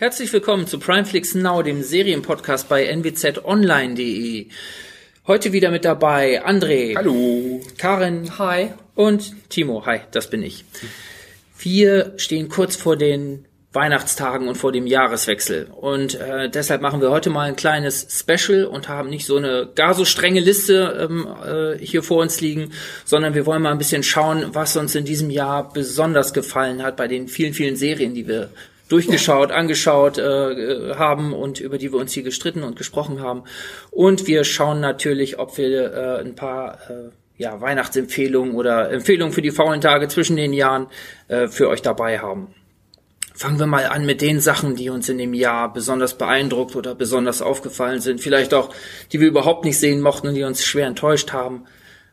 Herzlich willkommen zu Primeflix Now, dem Serienpodcast bei nwzonline.de. Heute wieder mit dabei André. Hallo. Karin. Hi. Und Timo. Hi, das bin ich. Wir stehen kurz vor den Weihnachtstagen und vor dem Jahreswechsel. Und äh, deshalb machen wir heute mal ein kleines Special und haben nicht so eine gar so strenge Liste ähm, äh, hier vor uns liegen, sondern wir wollen mal ein bisschen schauen, was uns in diesem Jahr besonders gefallen hat bei den vielen, vielen Serien, die wir durchgeschaut, angeschaut äh, haben und über die wir uns hier gestritten und gesprochen haben. Und wir schauen natürlich, ob wir äh, ein paar äh, ja, Weihnachtsempfehlungen oder Empfehlungen für die faulen Tage zwischen den Jahren äh, für euch dabei haben. Fangen wir mal an mit den Sachen, die uns in dem Jahr besonders beeindruckt oder besonders aufgefallen sind. Vielleicht auch, die wir überhaupt nicht sehen mochten und die uns schwer enttäuscht haben.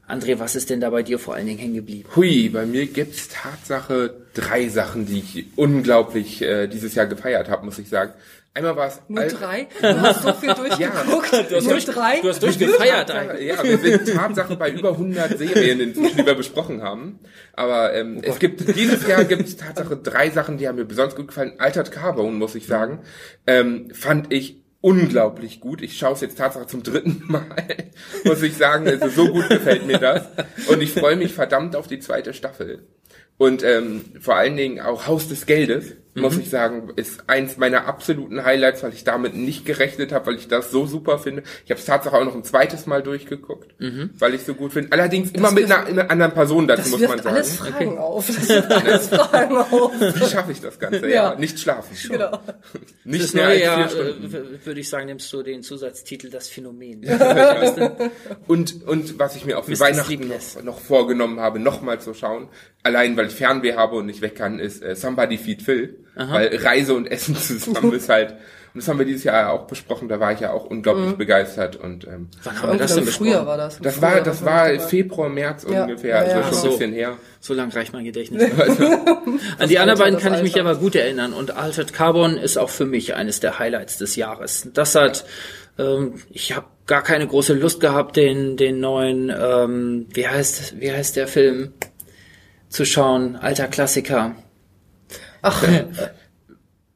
André, was ist denn da bei dir vor allen Dingen hängen geblieben? Hui, bei mir gibt's Tatsache drei Sachen, die ich unglaublich äh, dieses Jahr gefeiert habe, muss ich sagen. Einmal war es nur drei. Du hast so viel durchgeguckt. Ja, du hast durch, drei. Du hast durchgefeiert eigentlich. Ja, wir sind Tatsache bei über 100 Serien, inzwischen, die wir besprochen haben. Aber ähm, oh es gibt dieses Jahr gibt es Tatsache drei Sachen, die haben mir besonders gut gefallen. Altered Carbone, muss ich sagen, ähm, fand ich unglaublich gut. Ich schaue es jetzt tatsächlich zum dritten Mal, muss ich sagen. Also so gut gefällt mir das. Und ich freue mich verdammt auf die zweite Staffel. Und ähm, vor allen Dingen auch Haus des Geldes mhm. muss ich sagen, ist eins meiner absoluten Highlights, weil ich damit nicht gerechnet habe, weil ich das so super finde. Ich habe es tatsächlich auch noch ein zweites Mal durchgeguckt, mhm. weil ich so gut finde. Allerdings immer mit einer, einer, anderen Person dazu, muss man sagen. Alles Fragen okay. auf. Das wirft alles Fragen auf. Wie schaffe ich das Ganze? Ja, ja nicht schlafen. Genau. Nicht das mehr neue Jahr, äh, würde ich sagen, nimmst du den Zusatztitel Das Phänomen. und, und was ich mir auch für Mr. Weihnachten noch, noch, vorgenommen habe, nochmal zu schauen, allein weil ich Fernweh habe und nicht weg kann, ist äh, Somebody Feed Phil. Aha. Weil Reise und Essen zusammen ist halt, und das haben wir dieses Jahr auch besprochen, da war ich ja auch unglaublich mhm. begeistert und ähm, Wann haben wir das denn besprochen? Früher war das. Das war, das war Februar, März ja. ungefähr, also ja, schon so, ein bisschen her. So lang reicht mein Gedächtnis. An die anderen beiden kann ich mich aber gut erinnern und Altered Carbon ist auch für mich eines der Highlights des Jahres. Das hat, ähm, ich habe gar keine große Lust gehabt, den, den neuen, ähm, wie heißt, wie heißt der Film zu schauen, alter Klassiker. Ach,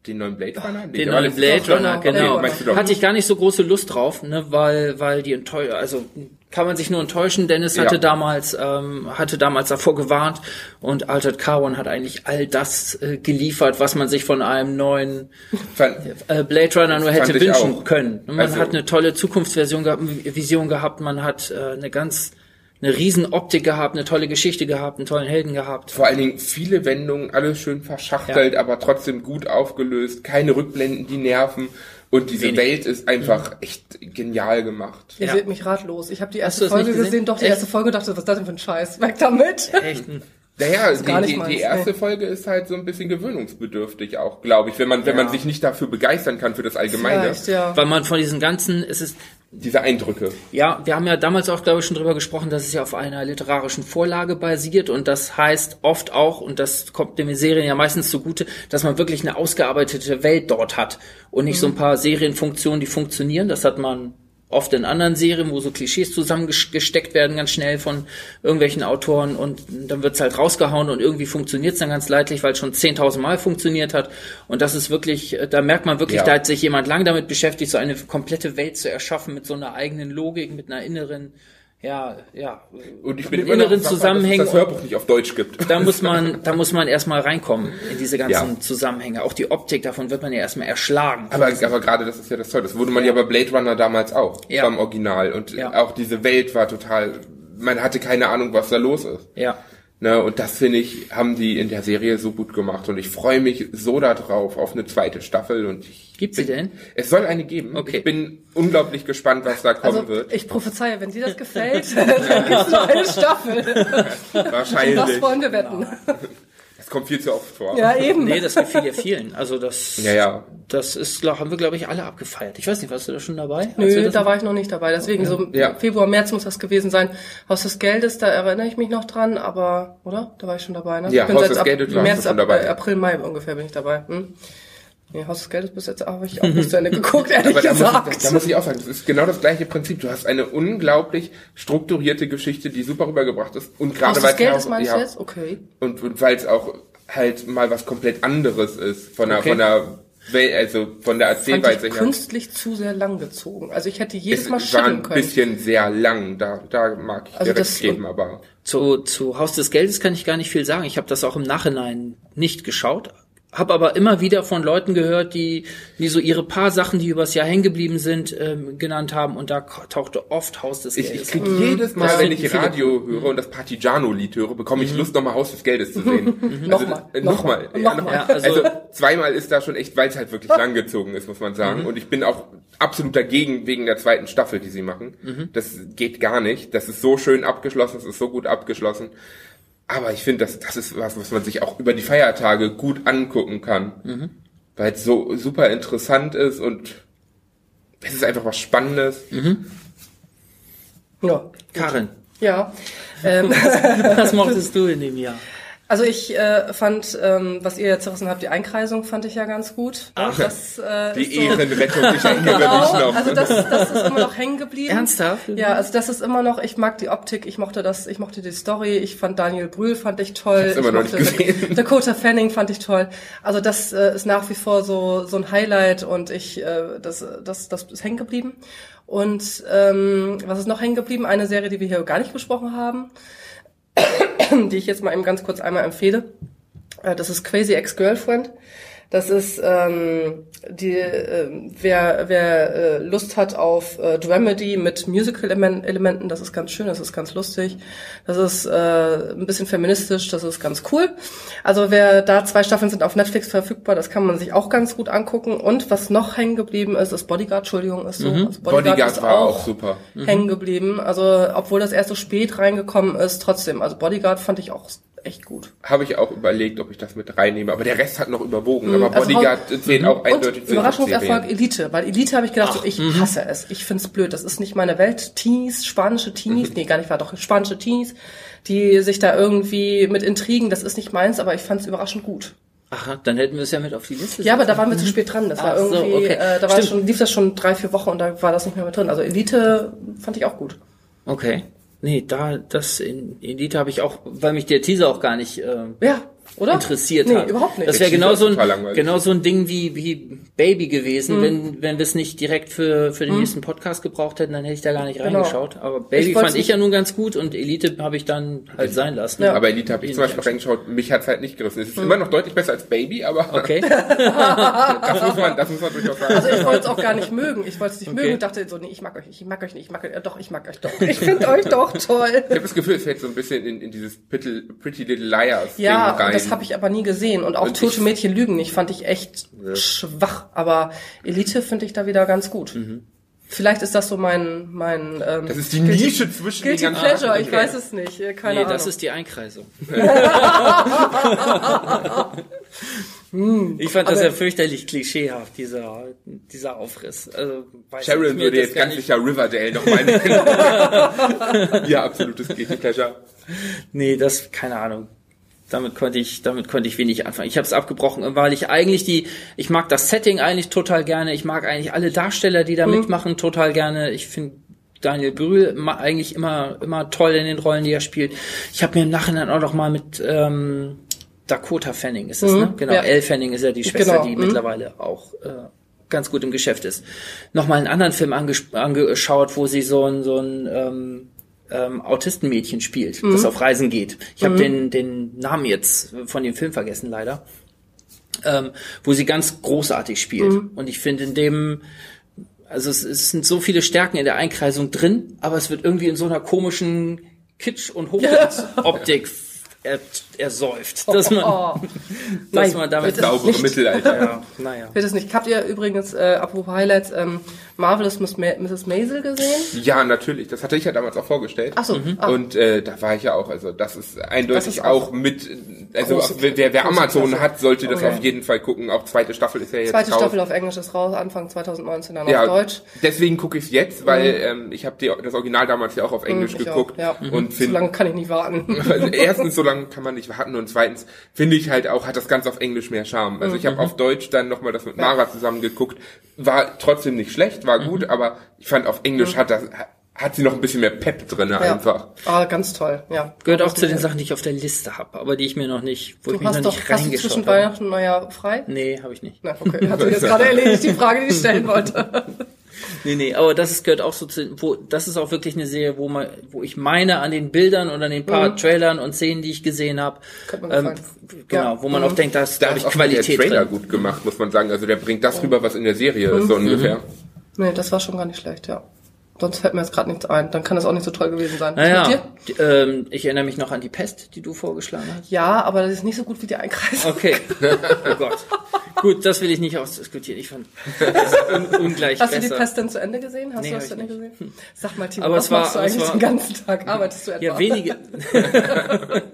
den neuen Blade Runner? Den, den neuen Blade Runner, genau. Okay, Hatte ich gar nicht so große Lust drauf, ne, weil, weil die enttäuscht, also kann man sich nur enttäuschen. Dennis hatte ja. damals, ähm, hatte damals davor gewarnt und Altered Carbon hat eigentlich all das äh, geliefert, was man sich von einem neuen äh, Blade Runner nur hätte wünschen können. Man also, hat eine tolle Zukunftsversion gehabt, Vision gehabt, man hat äh, eine ganz eine riesen Optik gehabt, eine tolle Geschichte gehabt, einen tollen Helden gehabt. Vor allen Dingen viele Wendungen, alles schön verschachtelt, ja. aber trotzdem gut aufgelöst, keine Rückblenden, die nerven. Und diese Wenig. Welt ist einfach mhm. echt genial gemacht. Ihr ja. seht mich ratlos. Ich habe die erste Folge gesehen? gesehen? doch die echt? erste Folge dachte, was ist das denn für ein Scheiß? Weg damit. Echt? Naja, die, die, die, erste Folge ist halt so ein bisschen gewöhnungsbedürftig auch, glaube ich, wenn man, wenn ja. man sich nicht dafür begeistern kann für das Allgemeine. Ja. Weil man von diesen ganzen, es ist, diese Eindrücke. Ja, wir haben ja damals auch, glaube ich, schon drüber gesprochen, dass es ja auf einer literarischen Vorlage basiert und das heißt oft auch, und das kommt den Serien ja meistens zugute, dass man wirklich eine ausgearbeitete Welt dort hat und nicht mhm. so ein paar Serienfunktionen, die funktionieren. Das hat man oft in anderen Serien, wo so Klischees zusammengesteckt werden ganz schnell von irgendwelchen Autoren und dann wird's halt rausgehauen und irgendwie funktioniert's dann ganz leidlich, weil es schon 10.000 Mal funktioniert hat und das ist wirklich, da merkt man wirklich, ja. da hat sich jemand lang damit beschäftigt, so eine komplette Welt zu erschaffen mit so einer eigenen Logik, mit einer inneren ja, ja. Und ich bin mit immer inneren Zusammenhängen. Dass das Hörbuch nicht auf Deutsch gibt. Da muss man, da muss man erstmal reinkommen in diese ganzen ja. Zusammenhänge. Auch die Optik, davon wird man ja erstmal erschlagen. Aber, aber gerade das ist ja das Tolle. Das wurde man ja bei Blade Runner damals auch. Ja. Beim Original. Und ja. auch diese Welt war total, man hatte keine Ahnung, was da los ist. Ja. Ne, und das finde ich, haben die in der Serie so gut gemacht. Und ich freue mich so darauf, auf eine zweite Staffel. Und ich Gibt sie denn? Es soll eine geben. Okay. Ich bin unglaublich gespannt, was da kommen also, wird. Ich prophezeie, wenn dir das gefällt, dann gibt es noch eine Staffel. Wahrscheinlich. Das wollen wir wetten kommt viel zu oft vor. Ja, eben. Nee, das gefiel ja vielen. Also das, ja, ja. das ist, glaub, haben wir, glaube ich, alle abgefeiert. Ich weiß nicht, warst du da schon dabei? Nö, da war ich noch nicht dabei. Deswegen okay. so ja. Februar, März muss das gewesen sein. Haus des Geldes, da erinnere ich mich noch dran, aber, oder? Da war ich schon dabei, ne? Ja, ich bin Haus des Geldes März, schon dabei. April, Mai ungefähr bin ich dabei. Hm? Nee, Haus des Geldes bis jetzt habe ich auch nicht zu Ende geguckt, ehrlich Aber gesagt. Da muss, ich, da muss ich auch sagen, das ist genau das gleiche Prinzip. Du hast eine unglaublich strukturierte Geschichte, die super rübergebracht ist. Und gerade weil Geldes meinst ja, jetzt? Okay. Und, und weil es auch halt mal was komplett anderes ist von der, okay. von der Also von der Erzählweise her. künstlich zu sehr lang gezogen. Also ich hätte jedes Mal schütteln können. war ein bisschen sehr lang. Da, da mag ich also direkt geben, aber. Zu, zu Haus des Geldes kann ich gar nicht viel sagen. Ich habe das auch im Nachhinein nicht geschaut, habe aber immer wieder von Leuten gehört, die, die so ihre paar Sachen, die übers Jahr hängen geblieben sind, ähm, genannt haben und da tauchte oft Haus des Geldes. Ich, ich krieg mhm. jedes Mal, wenn ich Radio höre und das Partigiano-Lied höre, bekomme ich mhm. Lust, nochmal Haus des Geldes zu sehen. Mhm. also, nochmal. Äh, nochmal. Ja, noch ja, also, also, zweimal ist da schon echt, weil es halt wirklich langgezogen ist, muss man sagen. Mhm. Und ich bin auch absolut dagegen wegen der zweiten Staffel, die sie machen. Mhm. Das geht gar nicht. Das ist so schön abgeschlossen, es ist so gut abgeschlossen. Aber ich finde, das, das ist was, was man sich auch über die Feiertage gut angucken kann. Mhm. Weil es so super interessant ist und es ist einfach was Spannendes. Mhm. Ja. Karin. Ja. Ähm. was mochtest du in dem Jahr? Also ich äh, fand, ähm, was ihr jetzt zerrissen habt, die Einkreisung fand ich ja ganz gut. Ach, das, äh, die so, Ehrenrettung, ich erinnere genau, noch. Also das, das ist immer noch hängen geblieben. Ernsthaft? Ja, also das ist immer noch, ich mag die Optik, ich mochte das, ich mochte die Story, ich fand Daniel Brühl fand ich toll. Ich, immer noch nicht gesehen. Dakota Fanning fand ich toll. Also das äh, ist nach wie vor so, so ein Highlight und ich, äh, das, das, das ist hängen geblieben. Und ähm, was ist noch hängen geblieben? Eine Serie, die wir hier gar nicht besprochen haben die ich jetzt mal eben ganz kurz einmal empfehle. Äh, das ist Crazy Ex-Girlfriend. Das ist ähm, die, äh, wer, wer äh, Lust hat auf äh, Dramedy mit Musical-Elementen, das ist ganz schön, das ist ganz lustig. Das ist äh, ein bisschen feministisch, das ist ganz cool. Also wer da zwei Staffeln sind auf Netflix verfügbar, das kann man sich auch ganz gut angucken. Und was noch hängen geblieben ist, ist Bodyguard, Entschuldigung, ist so. Mhm. Also Bodyguard, Bodyguard ist war auch, auch super. Hängen geblieben. Also obwohl das erst so spät reingekommen ist, trotzdem. Also Bodyguard fand ich auch echt gut. Habe ich auch überlegt, ob ich das mit reinnehme, aber der Rest hat noch überwogen. Mhm, aber also Bodyguard also, zählt auch eindeutig zu Überraschungserfolg Elite, weil Elite habe ich gedacht, Ach, so, ich mh. hasse es. Ich find's blöd. Das ist nicht meine Welt. Teenies, spanische Teenies, mhm. nee, gar nicht war doch spanische Teenies, die sich da irgendwie mit Intrigen, das ist nicht meins, aber ich fand's überraschend gut. Aha, dann hätten wir es ja mit auf die Liste. Ja, aber da waren wir zu spät dran. Das Ach war irgendwie, so, okay. äh, da war schon, lief das schon drei, vier Wochen und da war das nicht mehr mit drin. Also Elite fand ich auch gut. Okay. Nee, da, das in Elite habe ich auch, weil mich der Teaser auch gar nicht äh, ja, oder? interessiert nee, hat. überhaupt nicht. Das wäre genau so ein genau so ein Ding wie wie Baby gewesen, mhm. wenn wenn wir es nicht direkt für für den mhm. nächsten Podcast gebraucht hätten, dann hätte ich da gar nicht genau. reingeschaut. Aber Baby ich fand ich ja nun ganz gut und Elite habe ich dann halt sein lassen. Ja. Aber Elite habe ich zum Beispiel reingeschaut, mich hat's halt nicht gerissen. Es ist mhm. immer noch deutlich besser als Baby, aber okay. das muss man das muss man durchaus sagen. Also ich wollte es auch gar nicht mögen. Ich wollte es nicht okay. mögen und dachte so, nee, ich mag euch nicht, ich mag euch nicht, ich mag euch, äh, doch, ich mag euch doch. Ich finde euch doch toll. Ich habe das Gefühl, es fällt so ein bisschen in, in dieses Pretty, Pretty Little Liars ja, Ding rein. Das habe ich aber nie gesehen und auch und Tote Mädchen lügen nicht, fand ich echt ja. schwach, aber Elite finde ich da wieder ganz gut. Mhm. Vielleicht ist das so mein mein ähm, Das ist die Nische Guilty, zwischen Guilty den ganzen Pleasure, ich weiß es nicht, keine nee, Ahnung. das ist die Einkreisung. Hm. ich fand das ja fürchterlich klischeehaft, dieser, dieser Aufriss. Also, Sharon würde jetzt ganz sicher Riverdale nochmal nennen. ja, absolutes Guilty Pleasure. Nee, das, keine Ahnung damit konnte ich, damit konnte ich wenig anfangen. Ich habe es abgebrochen, weil ich eigentlich die, ich mag das Setting eigentlich total gerne. Ich mag eigentlich alle Darsteller, die da mhm. mitmachen, total gerne. Ich finde Daniel Brühl eigentlich immer, immer toll in den Rollen, die er spielt. Ich habe mir im Nachhinein auch noch mal mit ähm, Dakota Fanning ist es, mhm. ne? Genau, ja. Elle Fanning ist ja die Schwester, genau. die mhm. mittlerweile auch äh, ganz gut im Geschäft ist. Nochmal einen anderen Film anges angeschaut, wo sie so ein, so ein ähm, ähm, Autistenmädchen spielt, mhm. das auf Reisen geht. Ich habe mhm. den, den Namen jetzt von dem Film vergessen, leider. Ähm, wo sie ganz großartig spielt. Mhm. Und ich finde in dem, also es, es sind so viele Stärken in der Einkreisung drin, aber es wird irgendwie in so einer komischen Kitsch- und Hochglanzoptik er, er säuft, dass man, oh, dass man damit saubere Mittelalter. Ja, naja. Wird es nicht. Habt ihr übrigens, äh, apropos Highlights, ähm, Marvelous Miss Ma Mrs. Maisel gesehen? Ja, natürlich. Das hatte ich ja damals auch vorgestellt. Ach so. Mhm. Ah. Und äh, da war ich ja auch. Also das ist eindeutig das ist auch, auch, mit. Also wer, wer Amazon hat, sollte das okay. auf jeden Fall gucken. Auch zweite Staffel ist ja jetzt Zweite raus. Staffel auf Englisch ist raus, Anfang 2019 dann ja, auf Deutsch. Deswegen gucke ich es jetzt, weil mhm. ähm, ich habe das Original damals ja auch auf Englisch mhm, geguckt. Auch, ja. Und find, so lange kann ich nicht warten. Also erstens, so lange kann man nicht warten und zweitens finde ich halt auch, hat das ganz auf Englisch mehr Charme. Also ich habe mhm. auf Deutsch dann nochmal das mit Mara zusammen geguckt, war trotzdem nicht schlecht, war gut, mhm. aber ich fand auf Englisch mhm. hat das hat sie noch ein bisschen mehr Pep drin Ja. einfach. Ah, ganz toll, ja. Gehört auch zu den Sachen, die ich auf der Liste habe, aber die ich mir noch nicht, wo ich Du mich noch hast doch, nicht hast du reingeschaut zwischen habe. Weihnachten und Neujahr frei? Nee, habe ich nicht. Na, okay, hat sich jetzt gerade erledigt, die Frage, die ich stellen wollte. Nee, nee, aber das ist, gehört auch so zu, wo, das ist auch wirklich eine Serie, wo man, wo ich meine an den Bildern und an den paar Trailern und Szenen, die ich gesehen habe, ähm, genau, Ja. wo man auch denkt, da ist, Da glaube ist ich, auch der Qualität Trailer drin. gut gemacht, muss man sagen. Also der bringt das rüber, was in der Serie ist, so ungefähr. Nee, das war schon gar nicht schlecht, ja. Sonst fällt mir jetzt gerade nichts ein. Dann kann das auch nicht so toll gewesen sein. Naja, ähm, ich erinnere mich noch an die Pest, die du vorgeschlagen hast. Ja, aber das ist nicht so gut wie die Einkreisung. Okay. Oh Gott. Gut, das will ich nicht ausdiskutieren. Ich fand das un ungleich Hast du besser. die Pest denn zu Ende gesehen? Hast Nee, du das zu Ende gesehen? Sag mal, Timo, Aber was es war- machst du eigentlich war- den ganzen Tag? Arbeitest du etwa? Ja, wenige.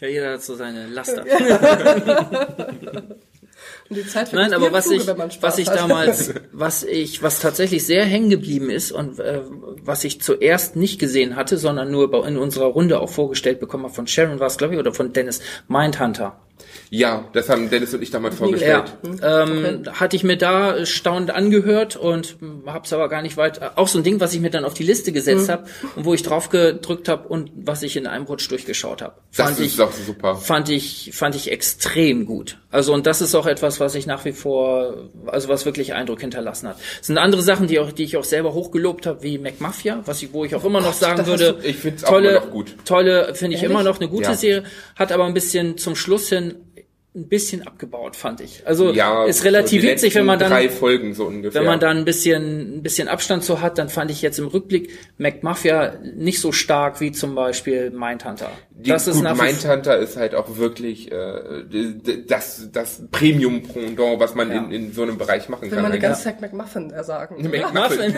ja, jeder hat so seine Laster. Und die Zeit Nein, aber was Fluge, ich, was ich damals, was ich, was tatsächlich sehr hängen geblieben ist und äh, was ich zuerst nicht gesehen hatte, sondern nur in unserer Runde auch vorgestellt bekommen habe von Sharon war es, glaube ich, oder von Dennis Mindhunter. Ja, das haben Dennis und ich damals vorgestellt. Ja, ähm, hatte ich mir da staunend angehört und hab's aber gar nicht weit. Auch so ein Ding, was ich mir dann auf die Liste gesetzt habe und wo ich drauf gedrückt habe und was ich in einem Rutsch durchgeschaut habe. Das Fand ist ich, doch super. fand ich, fand ich extrem gut. Also und das ist auch etwas, was ich nach wie vor, also was wirklich Eindruck hinterlassen hat. Es sind andere Sachen, die auch, die ich auch selber hochgelobt habe, wie McMafia, was ich, wo ich auch immer noch sagen das würde, du- ich find's auch tolle, noch gut. tolle, finde ich Ehrlich? immer noch eine gute Ja. Serie, hat aber ein bisschen zum Schluss hin ein bisschen abgebaut, fand ich. Also Ja, ist so relativ die witzig, wenn man dann drei Folgen so ungefähr. wenn man dann ein bisschen, ein bisschen Abstand so hat, dann fand ich jetzt im Rückblick McMafia nicht so stark wie zum Beispiel Mindhunter. Die, das ist gut, Mindhunter ist halt auch wirklich äh, das, das Premium-Pendant, was man Ja. in, in so einem Bereich machen Will kann. man die eigentlich. ganze Zeit McMuffin sagen. McMuffin.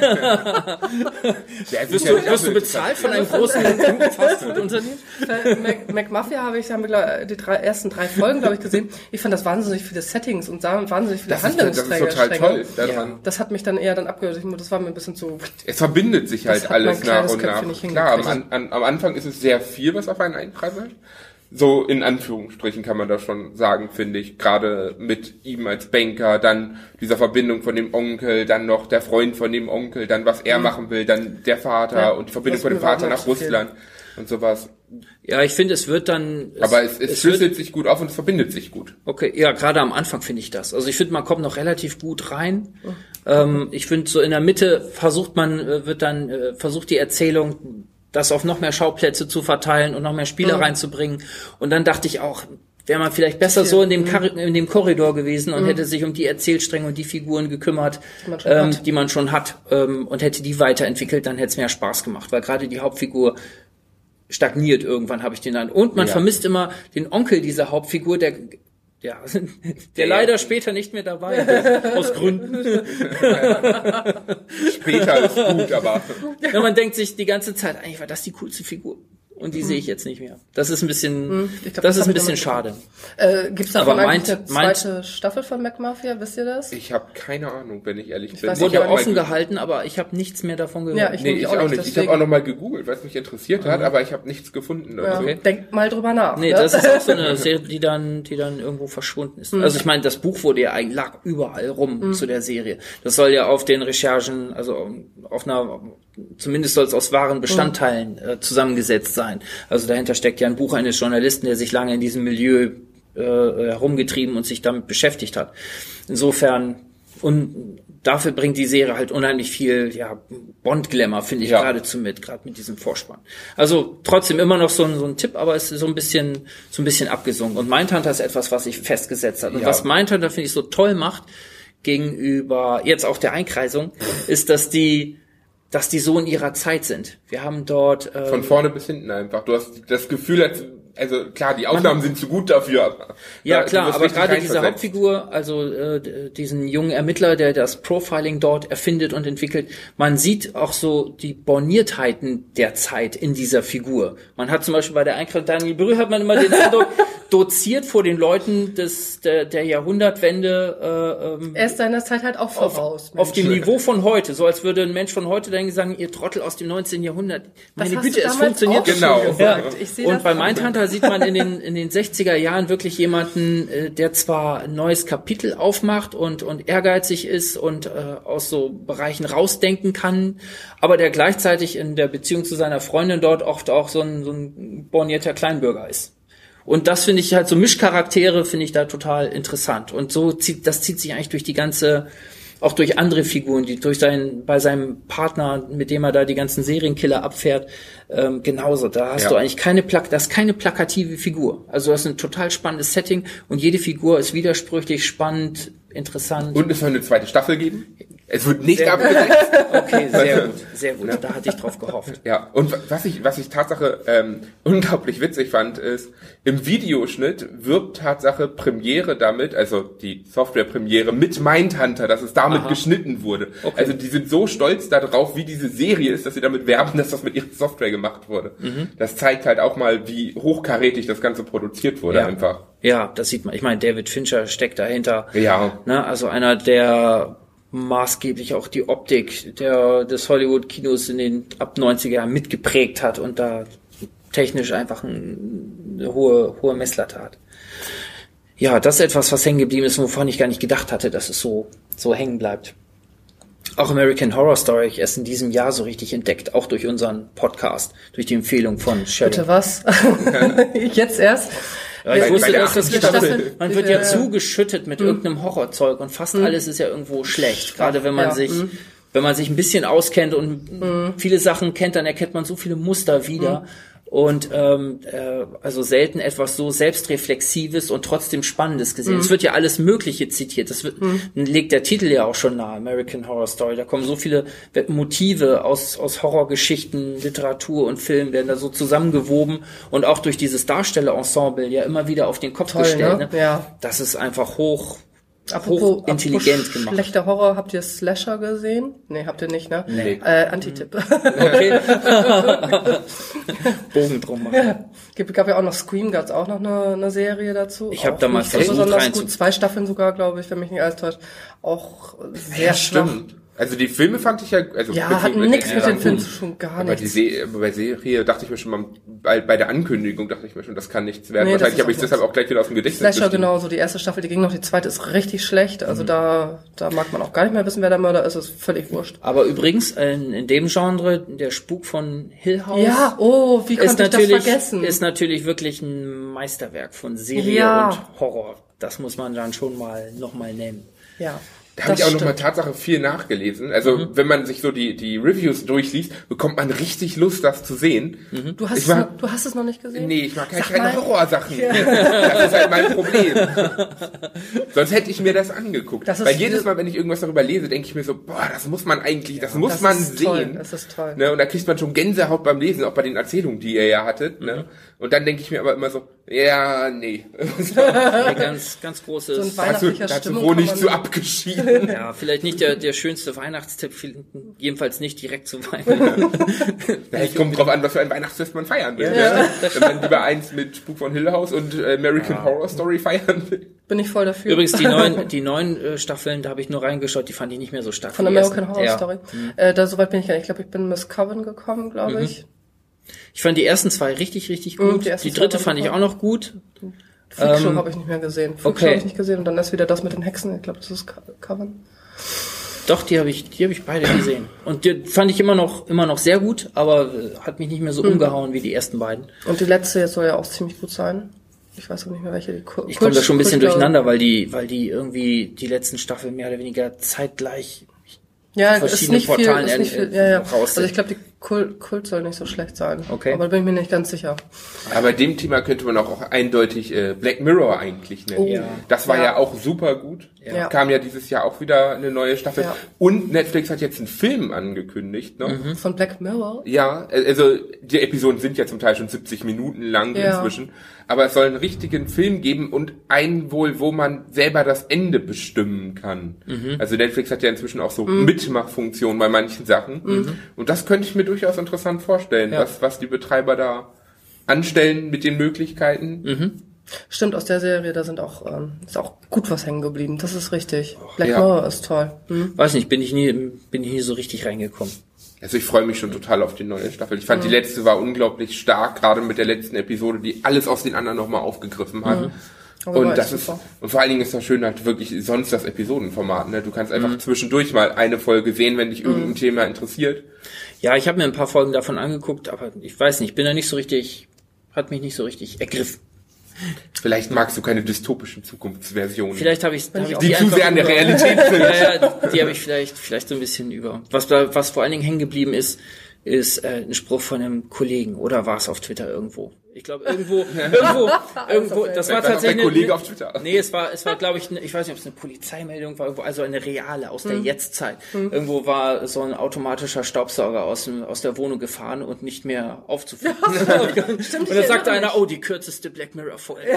Wirst ja- du, wirst du bezahlt von einem großen Fastfood-Unternehmen? McMafia habe ich, haben wir die drei, ersten drei Folgen, glaube ich, gesehen. Ich fand das wahnsinnig viele Settings und wahnsinnig viele Das ist, das ist Handlungsträger. total toll Stränge. daran. Das hat mich dann eher dann abgehört. Ich- Das war mir ein bisschen zu. Es verbindet sich halt alles nach und nach. Klar, am, an, am Anfang ist es sehr viel, was auf einen einprasselt. So in Anführungsstrichen kann man das schon sagen, finde ich. Gerade mit ihm als Banker, dann dieser Verbindung von dem Onkel, dann noch der Freund von dem Onkel, dann was er machen will, dann der Vater Mhm. Ja, und die Verbindung von dem Vater nach zu viel. Russland und sowas. Ja, ich finde, es wird dann. Aber es, es, wird, schlüsselt sich gut auf und es verbindet sich gut. Okay, ja, gerade am Anfang finde ich das. Also ich finde, man kommt noch relativ gut rein. Ähm, ich finde, so in der Mitte versucht man, äh, wird dann, äh, versucht die Erzählung, das auf noch mehr Schauplätze zu verteilen und noch mehr Spieler reinzubringen. Und dann dachte ich auch, wäre man vielleicht besser so in dem, Kar in dem Korridor gewesen und hätte sich um die Erzählstränge und die Figuren gekümmert, Die man schon ähm, hat. man schon hat, ähm, und hätte die weiterentwickelt, dann hätte es mehr Spaß gemacht, weil gerade die Hauptfigur stagniert irgendwann, habe ich den an. Und man Ja. vermisst immer den Onkel dieser Hauptfigur, der ja, der leider später nicht mehr dabei ist, aus Gründen. Später ist gut, aber Ja, man denkt sich die ganze Zeit, eigentlich war das die coolste Figur. Und die sehe ich jetzt nicht mehr. Das ist ein bisschen, Ich glaub, das das ist ein ich bisschen schade. Äh, Gibt es davon Aber eigentlich meint- eine zweite Staffel von McMafia? Wisst ihr das? ich habe keine Ahnung, wenn ich ehrlich bin. weiß Ich Wurde mal offen ge- gehalten, aber ich habe nichts mehr davon gehört. Ja, ich- Nee, ich auch auch nicht, nicht. Ich deswegen- habe auch noch mal gegoogelt, weil es mich interessiert hat, aber ich habe nichts gefunden Ja. Okay. Denk mal drüber nach. Nee, ne? das ist auch so eine Serie, die dann, die dann irgendwo verschwunden ist. Also ich meine, das Buch wurde ja eigentlich lag überall rum zu der Serie. Das soll ja auf den Recherchen, also auf einer, zumindest soll es aus wahren Bestandteilen äh, zusammengesetzt sein. Also dahinter steckt ja ein Buch eines Journalisten, der sich lange in diesem Milieu äh, herumgetrieben und sich damit beschäftigt hat. Insofern und dafür bringt die Serie halt unheimlich viel ja, Bond-Glamour, finde ich Ja. geradezu mit, gerade mit diesem Vorspann. Also trotzdem immer noch so ein, so ein Tipp, aber es ist so ein bisschen so ein bisschen abgesunken. Und Mindhunter ist etwas, was sich festgesetzt hat. Und Ja. was Mindhunter, finde ich, so toll macht gegenüber jetzt auch der Einkreisung, ist, dass die dass die so in ihrer Zeit sind. Wir haben dort ähm, Von vorne bis hinten einfach. Du hast das Gefühl, als, also klar, die Aufnahmen sind zu gut dafür. Ja, klar, aber gerade diese. Hauptfigur, also äh, diesen jungen Ermittler, der das Profiling dort erfindet und entwickelt, man sieht auch so die Borniertheiten der Zeit in dieser Figur. Man hat zum Beispiel bei der Einkreisung Daniel Brühl hat man immer den Eindruck, doziert vor den Leuten des, der, der Jahrhundertwende äh, ähm, Er ist seiner Zeit halt auch voraus. auf dem Mensch. Niveau von heute, so als würde ein Mensch von heute dann sagen, ihr Trottel aus dem 19. Jahrhundert. Meine Güte, es damals funktioniert Genau. sehe und bei auch. Sieht man in den, in den 60er Jahren wirklich jemanden, äh, der zwar ein neues Kapitel aufmacht und, und ehrgeizig ist und äh, aus so Bereichen rausdenken kann, aber der gleichzeitig in der Beziehung zu seiner Freundin dort oft auch so ein, so ein bornierter Kleinbürger ist. Und das finde ich halt so Mischcharaktere finde ich da total interessant. Und so zieht, das zieht sich eigentlich durch die ganze, auch durch andere Figuren, die durch seinen, bei seinem Partner, mit dem er da die ganzen Serienkiller abfährt, ähm, genauso. Da hast Ja. du eigentlich keine Plak, das ist keine plakative Figur. Also das ist ein total spannendes Setting und jede Figur ist widersprüchlich, spannend, interessant. Und es soll eine zweite Staffel geben. Es wird nicht Sehr gut. abgesetzt. okay, sehr gut, sehr gut. Da hatte ich drauf gehofft. Ja, und wa- was ich, was ich Tatsache ähm, unglaublich witzig fand, ist, im Videoschnitt wirbt Tatsache Premiere damit, also die Software-Premiere mit Mindhunter, dass es damit Aha. geschnitten wurde. Okay. Also die sind so stolz darauf, wie diese Serie ist, dass sie damit werben, dass das mit ihrer Software gemacht wurde. Mhm. Das zeigt halt auch mal, wie hochkarätig das Ganze produziert wurde Ja. einfach. Ja, das sieht man. Ich meine, David Fincher steckt dahinter. Ja. Ne, also einer, der maßgeblich auch die Optik der, des Hollywood-Kinos in den ab 90er Jahren mitgeprägt hat und da technisch einfach ein, eine hohe, hohe Messlatte hat. Ja, das ist etwas, was hängen geblieben ist, wovon ich gar nicht gedacht hatte, dass es so, so hängen bleibt. Auch American Horror Story habe ich erst in diesem Jahr so richtig entdeckt, auch durch unseren Podcast, durch die Empfehlung von Sharon. Bitte was? Jetzt erst? Ja, ich wusste, dass das Staffel. Man wird ja zugeschüttet mit irgendeinem Horrorzeug und fast alles ist ja irgendwo schlecht. Gerade wenn man Ja. sich, wenn man sich ein bisschen auskennt und viele Sachen kennt, dann erkennt man so viele Muster wieder. Und ähm, äh, also selten etwas so selbstreflexives und trotzdem Spannendes gesehen. Es wird ja alles Mögliche zitiert. Das wird, legt der Titel ja auch schon nahe, American Horror Story. Da kommen so viele Motive aus, aus Horrorgeschichten, Literatur und Film werden da so zusammengewoben und auch durch dieses Darstellerensemble ja immer wieder auf den Kopf Toll, gestellt. ne? Ne? Ja. Das ist einfach hoch, Apropos, hoch intelligent apropos gemacht. Schlechter Horror, habt ihr Slasher gesehen? Nee, habt ihr nicht, ne? Nee. Äh, Anti-Tipp. Okay. Bogen drum machen. Gibt, gab ja auch noch Scream, gab's auch noch eine, eine Serie dazu. Ich hab Auch da mal nicht so versucht, besonders gut. Zwei Staffeln sogar, glaube ich, wenn mich nicht alles täuscht. Auch sehr Ja, schwach. stimmt. Also die Filme fand ich ja, also Ja, hat nichts mit den Filmen zu tun, gar Aber die nichts. Se bei Serie dachte ich mir schon mal, bei, bei der Ankündigung dachte ich mir schon, das kann nichts werden. Nee, das Wahrscheinlich ist habe ich auch deshalb nichts. auch gleich wieder aus dem Gedächtnis Slasher geschrieben. genauso, die erste Staffel, die ging noch, die zweite ist richtig schlecht. Also da, da mag man auch gar nicht mehr wissen, wer der Mörder ist, ist völlig wurscht. Aber übrigens, in, in dem Genre, der Spuk von Hill House, Ja, oh, wie ist konnte ich das natürlich, vergessen? ist natürlich wirklich ein Meisterwerk von Serie Ja. und Horror. Das muss man dann schon mal nochmal nennen. ja. Da habe ich auch nochmal. Tatsache viel nachgelesen. Also Mhm. wenn man sich so die, die Reviews durchliest, bekommt man richtig Lust, das zu sehen. Du hast, mag- noch, du hast es noch nicht gesehen? Nee, ich mag halt keine. Horrorsachen. Das ist halt mein Problem. Sonst hätte ich mir das angeguckt. Das Weil jedes Mal, wenn ich irgendwas darüber lese, denke ich mir so, boah, das muss man eigentlich, das muss das man sehen. toll, das ist toll. Ne? Und da kriegt man schon Gänsehaut beim Lesen, auch bei den Erzählungen, die ihr ja hattet. Ne? Und dann denke ich mir aber immer so, ja, nee. Ein ganz, ganz großes, So ein dazu, Weihnachtlicher dazu wohl nicht zu abgeschieden. ja, vielleicht nicht der, der schönste Weihnachtstipp, jedenfalls nicht direkt zu Weihnachten. Ja, es kommt drauf an, was für ein Weihnachtsfest man feiern will. ne? Wenn man lieber eins mit Spuk von Hill House und äh, American Horror Story feiern will. Bin ich voll dafür. Übrigens, die neuen, die neuen äh, Staffeln, da habe ich nur reingeschaut, die fand ich nicht mehr so stark. Von American ersten. Horror Ja. Story. Äh, da soweit bin ich nicht. Ich glaube, ich bin Miss Coven gekommen, glaube ich. Ich fand die ersten zwei richtig, richtig Mhm, gut. die ersten die zwei dritte fand ich auch noch gut. Freakshow Ähm, habe ich nicht mehr gesehen. Freakshow okay. habe ich nicht gesehen und dann ist wieder das mit den Hexen. Ich glaube, das ist Co- Coven. Doch, die habe ich, die habe ich beide gesehen. Und die fand ich immer noch, immer noch sehr gut, aber äh, hat mich nicht mehr so Mhm. umgehauen wie die ersten beiden. Und die letzte jetzt soll ja auch ziemlich gut sein. Ich weiß auch nicht mehr, welche die Ku- Ich komme da schon ein bisschen durcheinander, weil die, weil die irgendwie die letzten Staffeln mehr oder weniger zeitgleich. Ja, ist verschiedene nicht viel, Portalen ist nicht viel. Ja, ja. raus Also ich glaube, die Kult, Kult soll nicht so schlecht sein. Okay. Aber da bin ich mir nicht ganz sicher. Aber bei dem Thema könnte man auch, auch eindeutig äh, Black Mirror eigentlich nennen. Oh. Ja. Das war ja. Ja. auch super gut. Ja. Kam ja dieses Jahr auch wieder eine neue Staffel. Ja. Und Netflix hat jetzt einen Film angekündigt. Ne? Mhm. Von Black Mirror. Ja, äh, also die Episoden sind ja zum Teil schon 70 Minuten lang Ja. inzwischen. Aber es soll einen richtigen Film geben und einen wohl, wo man selber das Ende bestimmen kann. Mhm. Also Netflix hat ja inzwischen auch so Mitmachfunktionen bei manchen Sachen. Und das könnte ich mir durchaus interessant vorstellen, Ja. was, was die Betreiber da anstellen mit den Möglichkeiten. Stimmt, aus der Serie, da sind auch, ähm, ist auch gut was hängen geblieben. Das ist richtig. Black ja. Mirror ist toll. Hm? Weiß nicht, bin ich nie, bin ich nie so richtig reingekommen. Also ich freue mich schon total auf die neue Staffel. Ich fand die letzte war unglaublich stark, gerade mit der letzten Episode, die alles aus den anderen nochmal aufgegriffen hat. War Und das ist, super. und vor allen Dingen ist das schön halt wirklich sonst das Episodenformat, ne? Du kannst einfach zwischendurch mal eine Folge sehen, wenn dich irgendein Thema interessiert. Ja, ich habe mir ein paar Folgen davon angeguckt, aber ich weiß nicht, bin da nicht so richtig, hat mich nicht so richtig ergriffen. Vielleicht magst du keine dystopischen Zukunftsversionen. Vielleicht habe ich, hab ich die zu einfach sehr an der über- Realität sind. ja, ja, die habe ich vielleicht, vielleicht so ein bisschen über. Was, da- was vor allen Dingen hängen geblieben ist, ist äh, ein Spruch von einem Kollegen oder war es auf Twitter irgendwo? Ich glaube irgendwo, irgendwo, irgendwo. Das war tatsächlich der Kollege auf Twitter. Nee, es war, es war, glaube ich, eine, ich weiß nicht, ob es eine Polizeimeldung war, irgendwo, also eine reale aus der Jetztzeit. Irgendwo war so ein automatischer Staubsauger aus, dem, aus der Wohnung gefahren und nicht mehr aufzuführen. und da sagte einer, oh, die kürzeste Black Mirror Folge.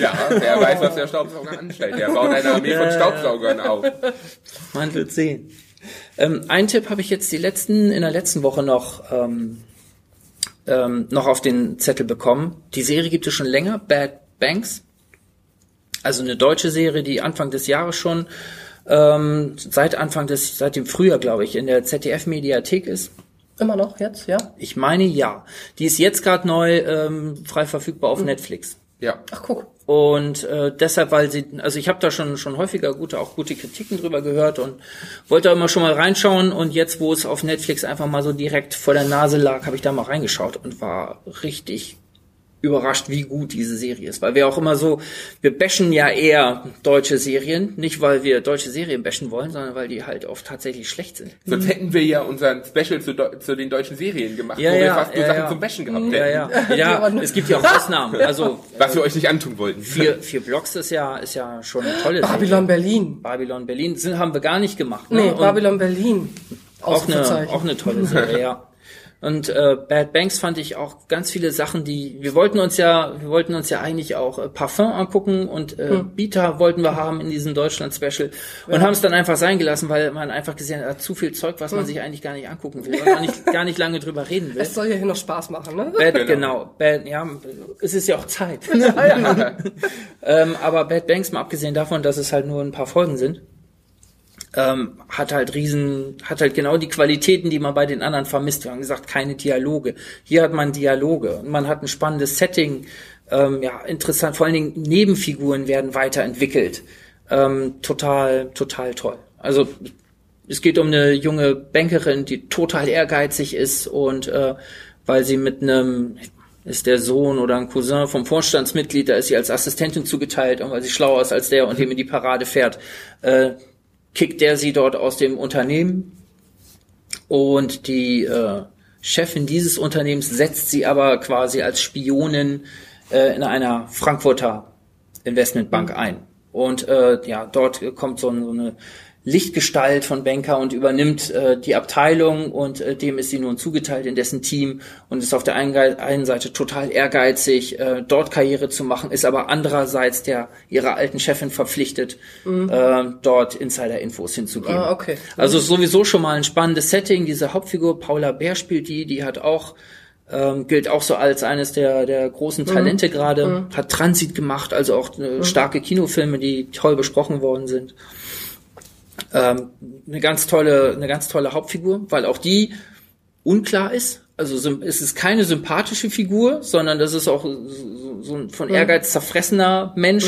Ja, der weiß, was der Staubsauger anstellt. Der baut eine Armee von Staubsaugern auf. Man wird sehen. Ähm, einen Tipp habe ich jetzt die letzten, in der letzten Woche noch, ähm, ähm, noch auf den Zettel bekommen. Die Serie gibt es schon länger, Bad Banks. Also eine deutsche Serie, die Anfang des Jahres schon, ähm, seit Anfang des, seit dem Frühjahr, glaube ich, in der ZDF-Mediathek ist. Immer noch jetzt, ja? Ich meine ja. Die ist jetzt gerade neu ähm, frei verfügbar auf Netflix. Ja. Ach guck. Und äh, deshalb, weil sie, also ich habe da schon schon häufiger gute, auch gute Kritiken drüber gehört und wollte da immer schon mal reinschauen. Und jetzt, wo es auf Netflix einfach mal so direkt vor der Nase lag, habe ich da mal reingeschaut und war richtig überrascht, wie gut diese Serie ist. Weil wir auch immer so, wir bashen ja eher deutsche Serien, nicht weil wir deutsche Serien bashen wollen, sondern weil die halt oft tatsächlich schlecht sind. Sonst hätten wir ja unseren Special zu, zu den deutschen Serien gemacht, Ja, wo wir ja, fast nur ja, Sachen ja. zum Bashen gehabt Ja, hätten. ja. Ja, aber- es gibt ja auch Ausnahmen. Also Was wir euch nicht antun wollten. vier, vier Blocks ist ja, ist ja schon eine tolle Serie. Babylon Berlin. Babylon Berlin sind, haben wir gar nicht gemacht. Ne? Nee, Und Babylon Berlin. auch eine, auch eine tolle Serie, ja. Und äh, Bad Banks fand ich auch ganz viele Sachen, die wir wollten uns ja, wir wollten uns ja eigentlich auch äh, Parfum angucken und äh, Hm. Beta wollten wir haben in diesem Deutschland Special und haben es dann einfach sein gelassen, weil man einfach gesehen hat, zu viel Zeug, was man sich eigentlich gar nicht angucken will, und gar nicht, gar nicht lange drüber reden will. Es soll ja hier noch Spaß machen, ne? Bad, genau. Bad, ja, es ist ja auch Zeit. ähm, aber Bad Banks, mal abgesehen davon, dass es halt nur ein paar Folgen sind, ähm, hat halt riesen, hat halt genau die Qualitäten, die man bei den anderen vermisst. Wir haben gesagt, keine Dialoge. Hier hat man Dialoge und man hat ein spannendes Setting. Ähm, ja, interessant. Vor allen Dingen Nebenfiguren werden weiterentwickelt. Ähm, total, total toll. Also es geht um eine junge Bankerin, die total ehrgeizig ist und äh, weil sie mit einem ist der Sohn oder ein Cousin vom Vorstandsmitglied, da ist sie als Assistentin zugeteilt und weil sie schlauer ist als der und dem in die Parade fährt, äh, kickt der sie dort aus dem Unternehmen und die äh, Chefin dieses Unternehmens setzt sie aber quasi als Spionin äh, in einer Frankfurter Investmentbank ein. Und äh, ja, dort kommt so, ein, so eine Lichtgestalt von Banker und übernimmt äh, die Abteilung und äh, dem ist sie nun zugeteilt in dessen Team und ist auf der einen, einen Seite total ehrgeizig, äh, dort Karriere zu machen, ist aber andererseits der ihrer alten Chefin verpflichtet, äh, dort Insider-Infos hinzugeben. Ah, okay. Also sowieso schon mal ein spannendes Setting. Diese Hauptfigur Paula Bär spielt die, die hat auch ähm, gilt auch so als eines der der großen Talente gerade, hat Transit gemacht, also auch äh, starke Kinofilme, die toll besprochen worden sind. Ähm, eine ganz tolle, eine ganz tolle Hauptfigur, weil auch die unklar ist. Also es ist keine sympathische Figur, sondern das ist auch so, ein von Ehrgeiz zerfressener Mensch,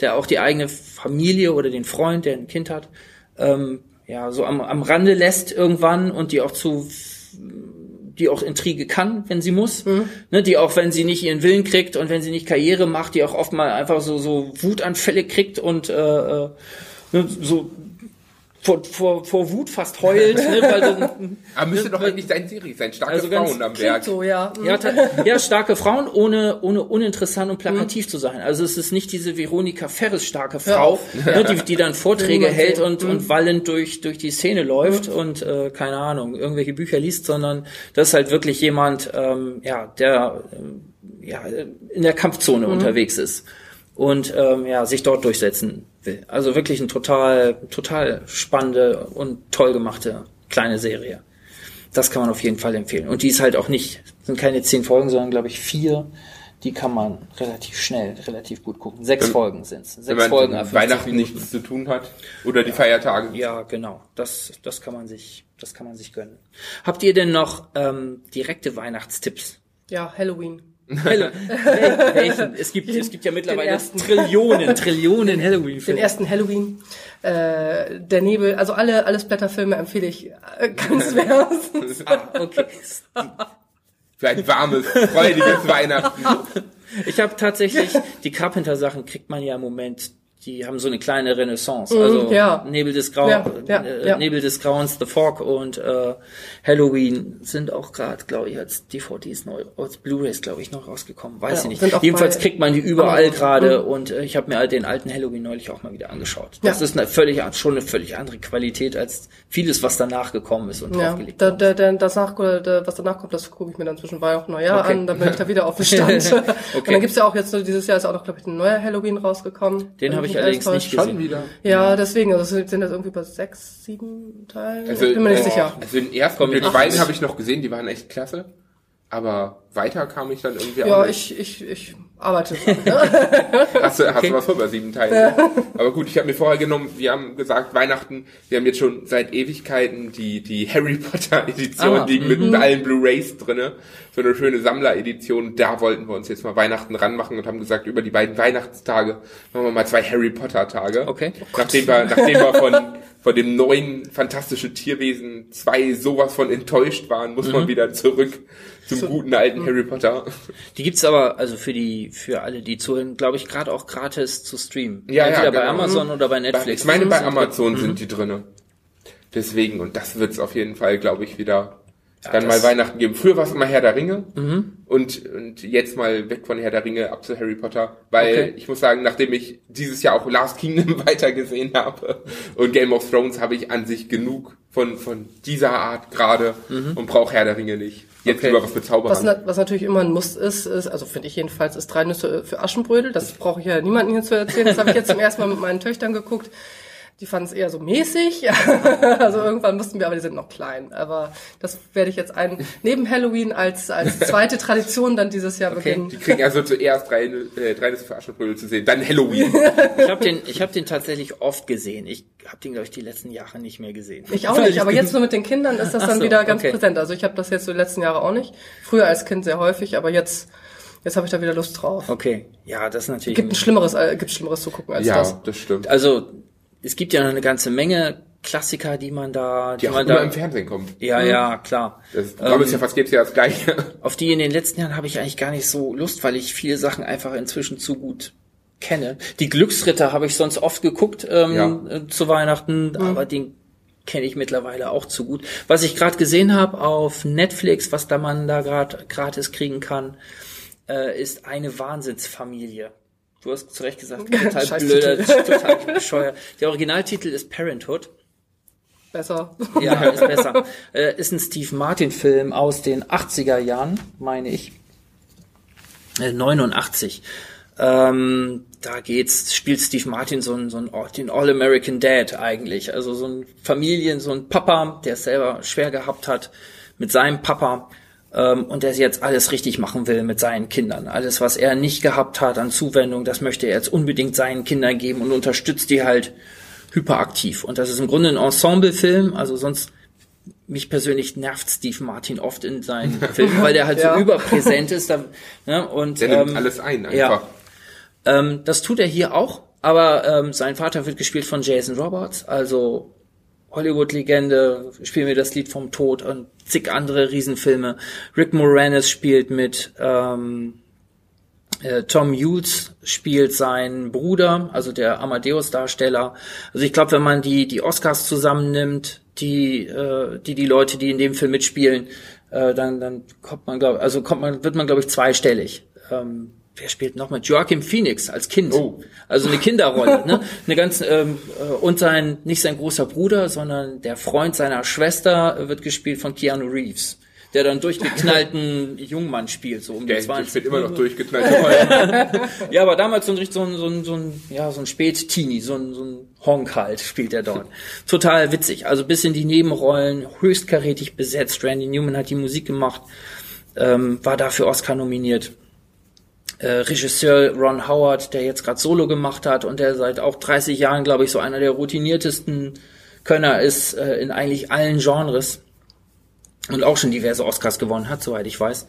der auch die eigene Familie oder den Freund, der ein Kind hat, ähm, ja so am, am Rande lässt irgendwann und die auch zu die auch Intrige kann, wenn sie muss, ne, die auch, wenn sie nicht ihren Willen kriegt und wenn sie nicht Karriere macht, die auch oft mal einfach so so Wutanfälle kriegt und äh, äh, ne, so vor, vor, vor Wut fast heult, ne, weil so, Aber müsste doch eigentlich dein Serie sein. Starke Also ganz Frauen am Berg. so, ja. ja, ta- ja, starke Frauen, ohne, ohne uninteressant und plakativ zu sein. Also es ist nicht diese Veronika Ferres starke Frau, auf. ne, die, die dann Vorträge hält und, und wallend durch, durch die Szene läuft und, äh, keine Ahnung, irgendwelche Bücher liest, sondern das ist halt wirklich jemand, ähm, ja, der ähm, ja, in der Kampfzone unterwegs ist und ähm, ja, sich dort durchsetzen will. Also wirklich ein total, total spannende und toll gemachte kleine Serie. Das kann man auf jeden Fall empfehlen. Und die ist halt auch nicht, sind keine zehn Folgen, sondern glaube ich vier. Die kann man relativ schnell, relativ gut gucken. Sechs Wenn- Folgen sind's. Sechs Wenn man Folgen. 50 Weihnachten Minuten. nichts zu tun hat oder die Feiertage. Ja, genau. Das, das kann man sich, das kann man sich gönnen. Habt ihr denn noch ähm, direkte Weihnachtstipps? Ja, Halloween. Wel- Welchen? Es gibt, es gibt ja mittlerweile ersten. Trillionen, Trillionen Den Halloween-Filme. ersten Halloween, äh, der Nebel, also alle, alle Splatter-Filme empfehle ich äh, ganz wärmstens. Ah, okay. Für ein warmes, freudiges Weihnachten. Ich habe tatsächlich, die Carpenter-Sachen kriegt man ja im Moment, die haben so eine kleine Renaissance. Also ja. Nebel des Grau, Ja, ja, äh. Nebel des Grauens, The Fog und äh, Halloween sind auch gerade, glaube ich, als DVDs neu, als Blu-rays, glaube ich, noch rausgekommen. Weiß ich nicht. Jedenfalls kriegt man die überall gerade und äh, ich habe mir halt den alten Halloween neulich auch mal wieder angeschaut. Das ist eine völlig schon eine völlig andere Qualität als vieles, was danach gekommen ist und Ja, draufgelegt da, da, da, das nach, da, was danach kommt, das gucke ich mir dann zwischen Weihnachten und Neujahr Okay. an, dann bin ich da wieder auf dem Stand. Und Okay. dann gibt's ja auch jetzt, dieses Jahr ist auch noch, glaube ich, ein neuer Halloween rausgekommen. Den habe mich ich allerdings nicht gesehen. Schon wieder. Ja, deswegen, also sind das irgendwie bei sechs, sieben Teilen? Also, ich bin mir nicht äh, sicher. Also den ersten Komm, und den zweiten habe ich noch gesehen, die waren echt klasse. Aber weiter kam ich dann irgendwie Ja, ich, ich, ich arbeite. Ne? Hast du, hast du was vor bei sieben Teilen? Aber gut, ich habe mir vorher genommen, wir haben gesagt, Weihnachten, wir haben jetzt schon seit Ewigkeiten die, die Harry Potter Edition, Ah, die mit allen Blu-Rays drinne, so eine schöne Sammleredition. Da wollten wir uns jetzt mal Weihnachten ranmachen und haben gesagt, über die beiden Weihnachtstage machen wir mal zwei Harry Potter Tage. Okay. Nachdem wir, nachdem wir von, von dem neuen Fantastische Tierwesen zwei sowas von enttäuscht waren, muss Mhm. man wieder zurück zum guten alten Harry Potter. Die gibt's aber, also für die, für alle, die zuhören, glaube ich, gerade auch gratis zu streamen. Ja, ja, Entweder bei genau. Amazon oder bei Netflix. Ich meine, bei Sind- Amazon sind die drinne. Deswegen, und das wird's auf jeden Fall, glaube ich, wieder dann mal Weihnachten geben. Früher war es immer Herr der Ringe und, und jetzt mal weg von Herr der Ringe ab zu Harry Potter, weil Okay. ich muss sagen, nachdem ich dieses Jahr auch Last Kingdom weitergesehen habe und Game of Thrones, habe ich an sich genug von, von dieser Art gerade und brauche Herr der Ringe nicht. Jetzt Okay. lieber was mit Was, was natürlich immer ein Muss ist, ist, also finde ich jedenfalls, ist drei Nüsse für Aschenbrödel. Das brauche ich ja niemandem hier zu erzählen. Das habe ich jetzt zum ersten Mal mit meinen Töchtern geguckt. Die fanden es eher so mäßig. also irgendwann mussten wir, aber die sind noch klein. Aber das werde ich jetzt ein, neben Halloween als, als zweite Tradition dann dieses Jahr beginnen. Die kriegen also zuerst drei, äh, drei Nüsse für Aschenbrödel zu sehen, dann Halloween. Ich habe den, ich habe den tatsächlich oft gesehen. Ich habe den, glaube ich, die letzten Jahre nicht mehr gesehen. Ich auch nicht, aber jetzt so mit den Kindern ist das Ach dann so, wieder ganz okay. präsent. Also ich habe das jetzt so die letzten Jahre auch nicht. Früher als Kind sehr häufig, aber jetzt, jetzt habe ich da wieder Lust drauf. Okay, ja, das ist natürlich. Gibt ein Schlimmeres, äh, gibt Schlimmeres zu gucken als ja, das. das stimmt. also es gibt ja noch eine ganze Menge Klassiker, die man da, die, Die man da. im Fernsehen kommen. ja, ja, klar. Das Programm ist ja fast jedes Jahr das gleiche. Auf die in den letzten Jahren habe ich eigentlich gar nicht so Lust, weil ich viele Sachen einfach inzwischen zu gut kenne. Die Glücksritter habe ich sonst oft geguckt ähm, Ja. zu Weihnachten, aber den kenne ich mittlerweile auch zu gut. Was ich gerade gesehen habe auf Netflix, was da man da gerade gratis kriegen kann, äh, ist eine Wahnsinnsfamilie. Du hast zu Recht gesagt, total blöder, total bescheuert. Der Originaltitel ist Parenthood. Besser. Ja, ist besser. Äh, ist ein Steve Martin-Film aus den 80er Jahren, meine ich. Äh, 89. Ähm, da geht's, spielt Steve Martin so ein, so ein den All-American Dad eigentlich. Also so ein Familien, so ein Papa, der es selber schwer gehabt hat mit seinem Papa und der jetzt alles richtig machen will mit seinen Kindern. Alles, was er nicht gehabt hat an Zuwendung, das möchte er jetzt unbedingt seinen Kindern geben und unterstützt die halt hyperaktiv. Und das ist im Grunde ein Ensemble-Film, also sonst mich persönlich nervt Steve Martin oft in seinen Filmen, weil der halt Ja. so überpräsent ist. Da, ne, und, Der nimmt ähm, alles ein einfach. ja. ähm, das tut er hier auch, aber ähm, sein Vater wird gespielt von Jason Roberts, also Hollywood-Legende, spielen wir das Lied vom Tod und zig andere Riesenfilme. Rick Moranis spielt mit, ähm, äh, Tom Hughes spielt seinen Bruder, also der Amadeus-Darsteller. Also ich glaube, wenn man die die Oscars zusammennimmt, die äh, die die Leute, die in dem Film mitspielen, äh, dann dann kommt man glaube also kommt man wird man glaube ich zweistellig. Ähm, wer spielt noch mit Joachim Phoenix als Kind? Oh. Also eine Kinderrolle, ne? Eine ganz ähm, äh, und sein nicht sein großer Bruder, sondern der Freund seiner Schwester wird gespielt von Keanu Reeves. der dann durchgeknallten Jungmann spielt, so um Der die 20. wird immer noch durchgeknallt. Ja, aber damals so ein, so ein, so ein, so ein ja, so ein Spät-Teenie, so ein, so ein Honk halt spielt er dort. Total witzig. Also bis in die Nebenrollen, höchstkarätig besetzt. Randy Newman hat die Musik gemacht, ähm, war dafür Oscar nominiert. Äh, Regisseur Ron Howard, der jetzt gerade Solo gemacht hat und der seit auch 30 Jahren, glaube ich, so einer der routiniertesten Könner ist äh, in eigentlich allen Genres und auch schon diverse Oscars gewonnen hat, soweit ich weiß.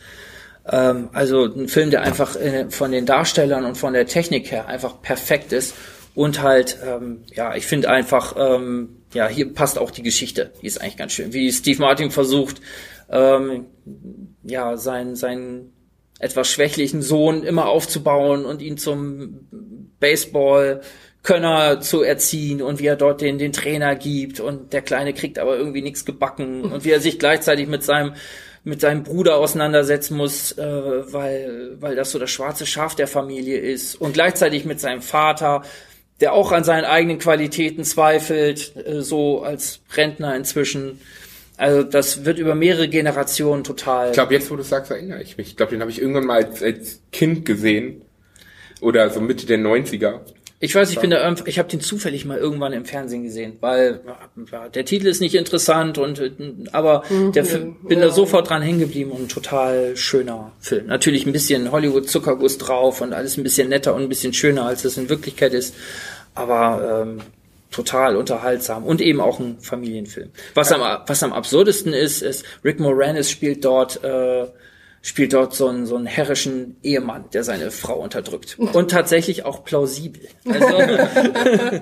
Ähm, also ein Film, der einfach äh, von den Darstellern und von der Technik her einfach perfekt ist und halt, ähm, ja, ich finde einfach, ähm, ja, hier passt auch die Geschichte, die ist eigentlich ganz schön, wie Steve Martin versucht, ähm, ja, sein, sein etwas schwächlichen Sohn immer aufzubauen und ihn zum Baseball Könner zu erziehen und wie er dort den, den Trainer gibt. Und der Kleine kriegt aber irgendwie nichts gebacken. Und wie er sich gleichzeitig mit seinem mit seinem Bruder auseinandersetzen muss, äh, weil, weil das so das schwarze Schaf der Familie ist. Und gleichzeitig mit seinem Vater, der auch an seinen eigenen Qualitäten zweifelt, äh, so als Rentner inzwischen. Also das wird über mehrere Generationen total. Ich glaube, jetzt wo du sagst, erinnere ich mich. Ich glaube, den habe ich irgendwann mal als, als Kind gesehen. Oder so Mitte der 90er. Ich weiß, ich bin da, ich habe den zufällig mal irgendwann im Fernsehen gesehen, weil ja, der Titel ist nicht interessant und äh, aber der Fi- bin da sofort dran hängen geblieben und ein total schöner Film. Natürlich ein bisschen Hollywood Zuckerguss drauf und alles ein bisschen netter und ein bisschen schöner als es in Wirklichkeit ist, aber ähm, total unterhaltsam und eben auch ein Familienfilm. Was am was am absurdesten ist, ist Rick Moranis spielt dort äh, spielt dort so einen, so einen herrischen Ehemann, der seine Frau unterdrückt. Und tatsächlich auch plausibel. Also,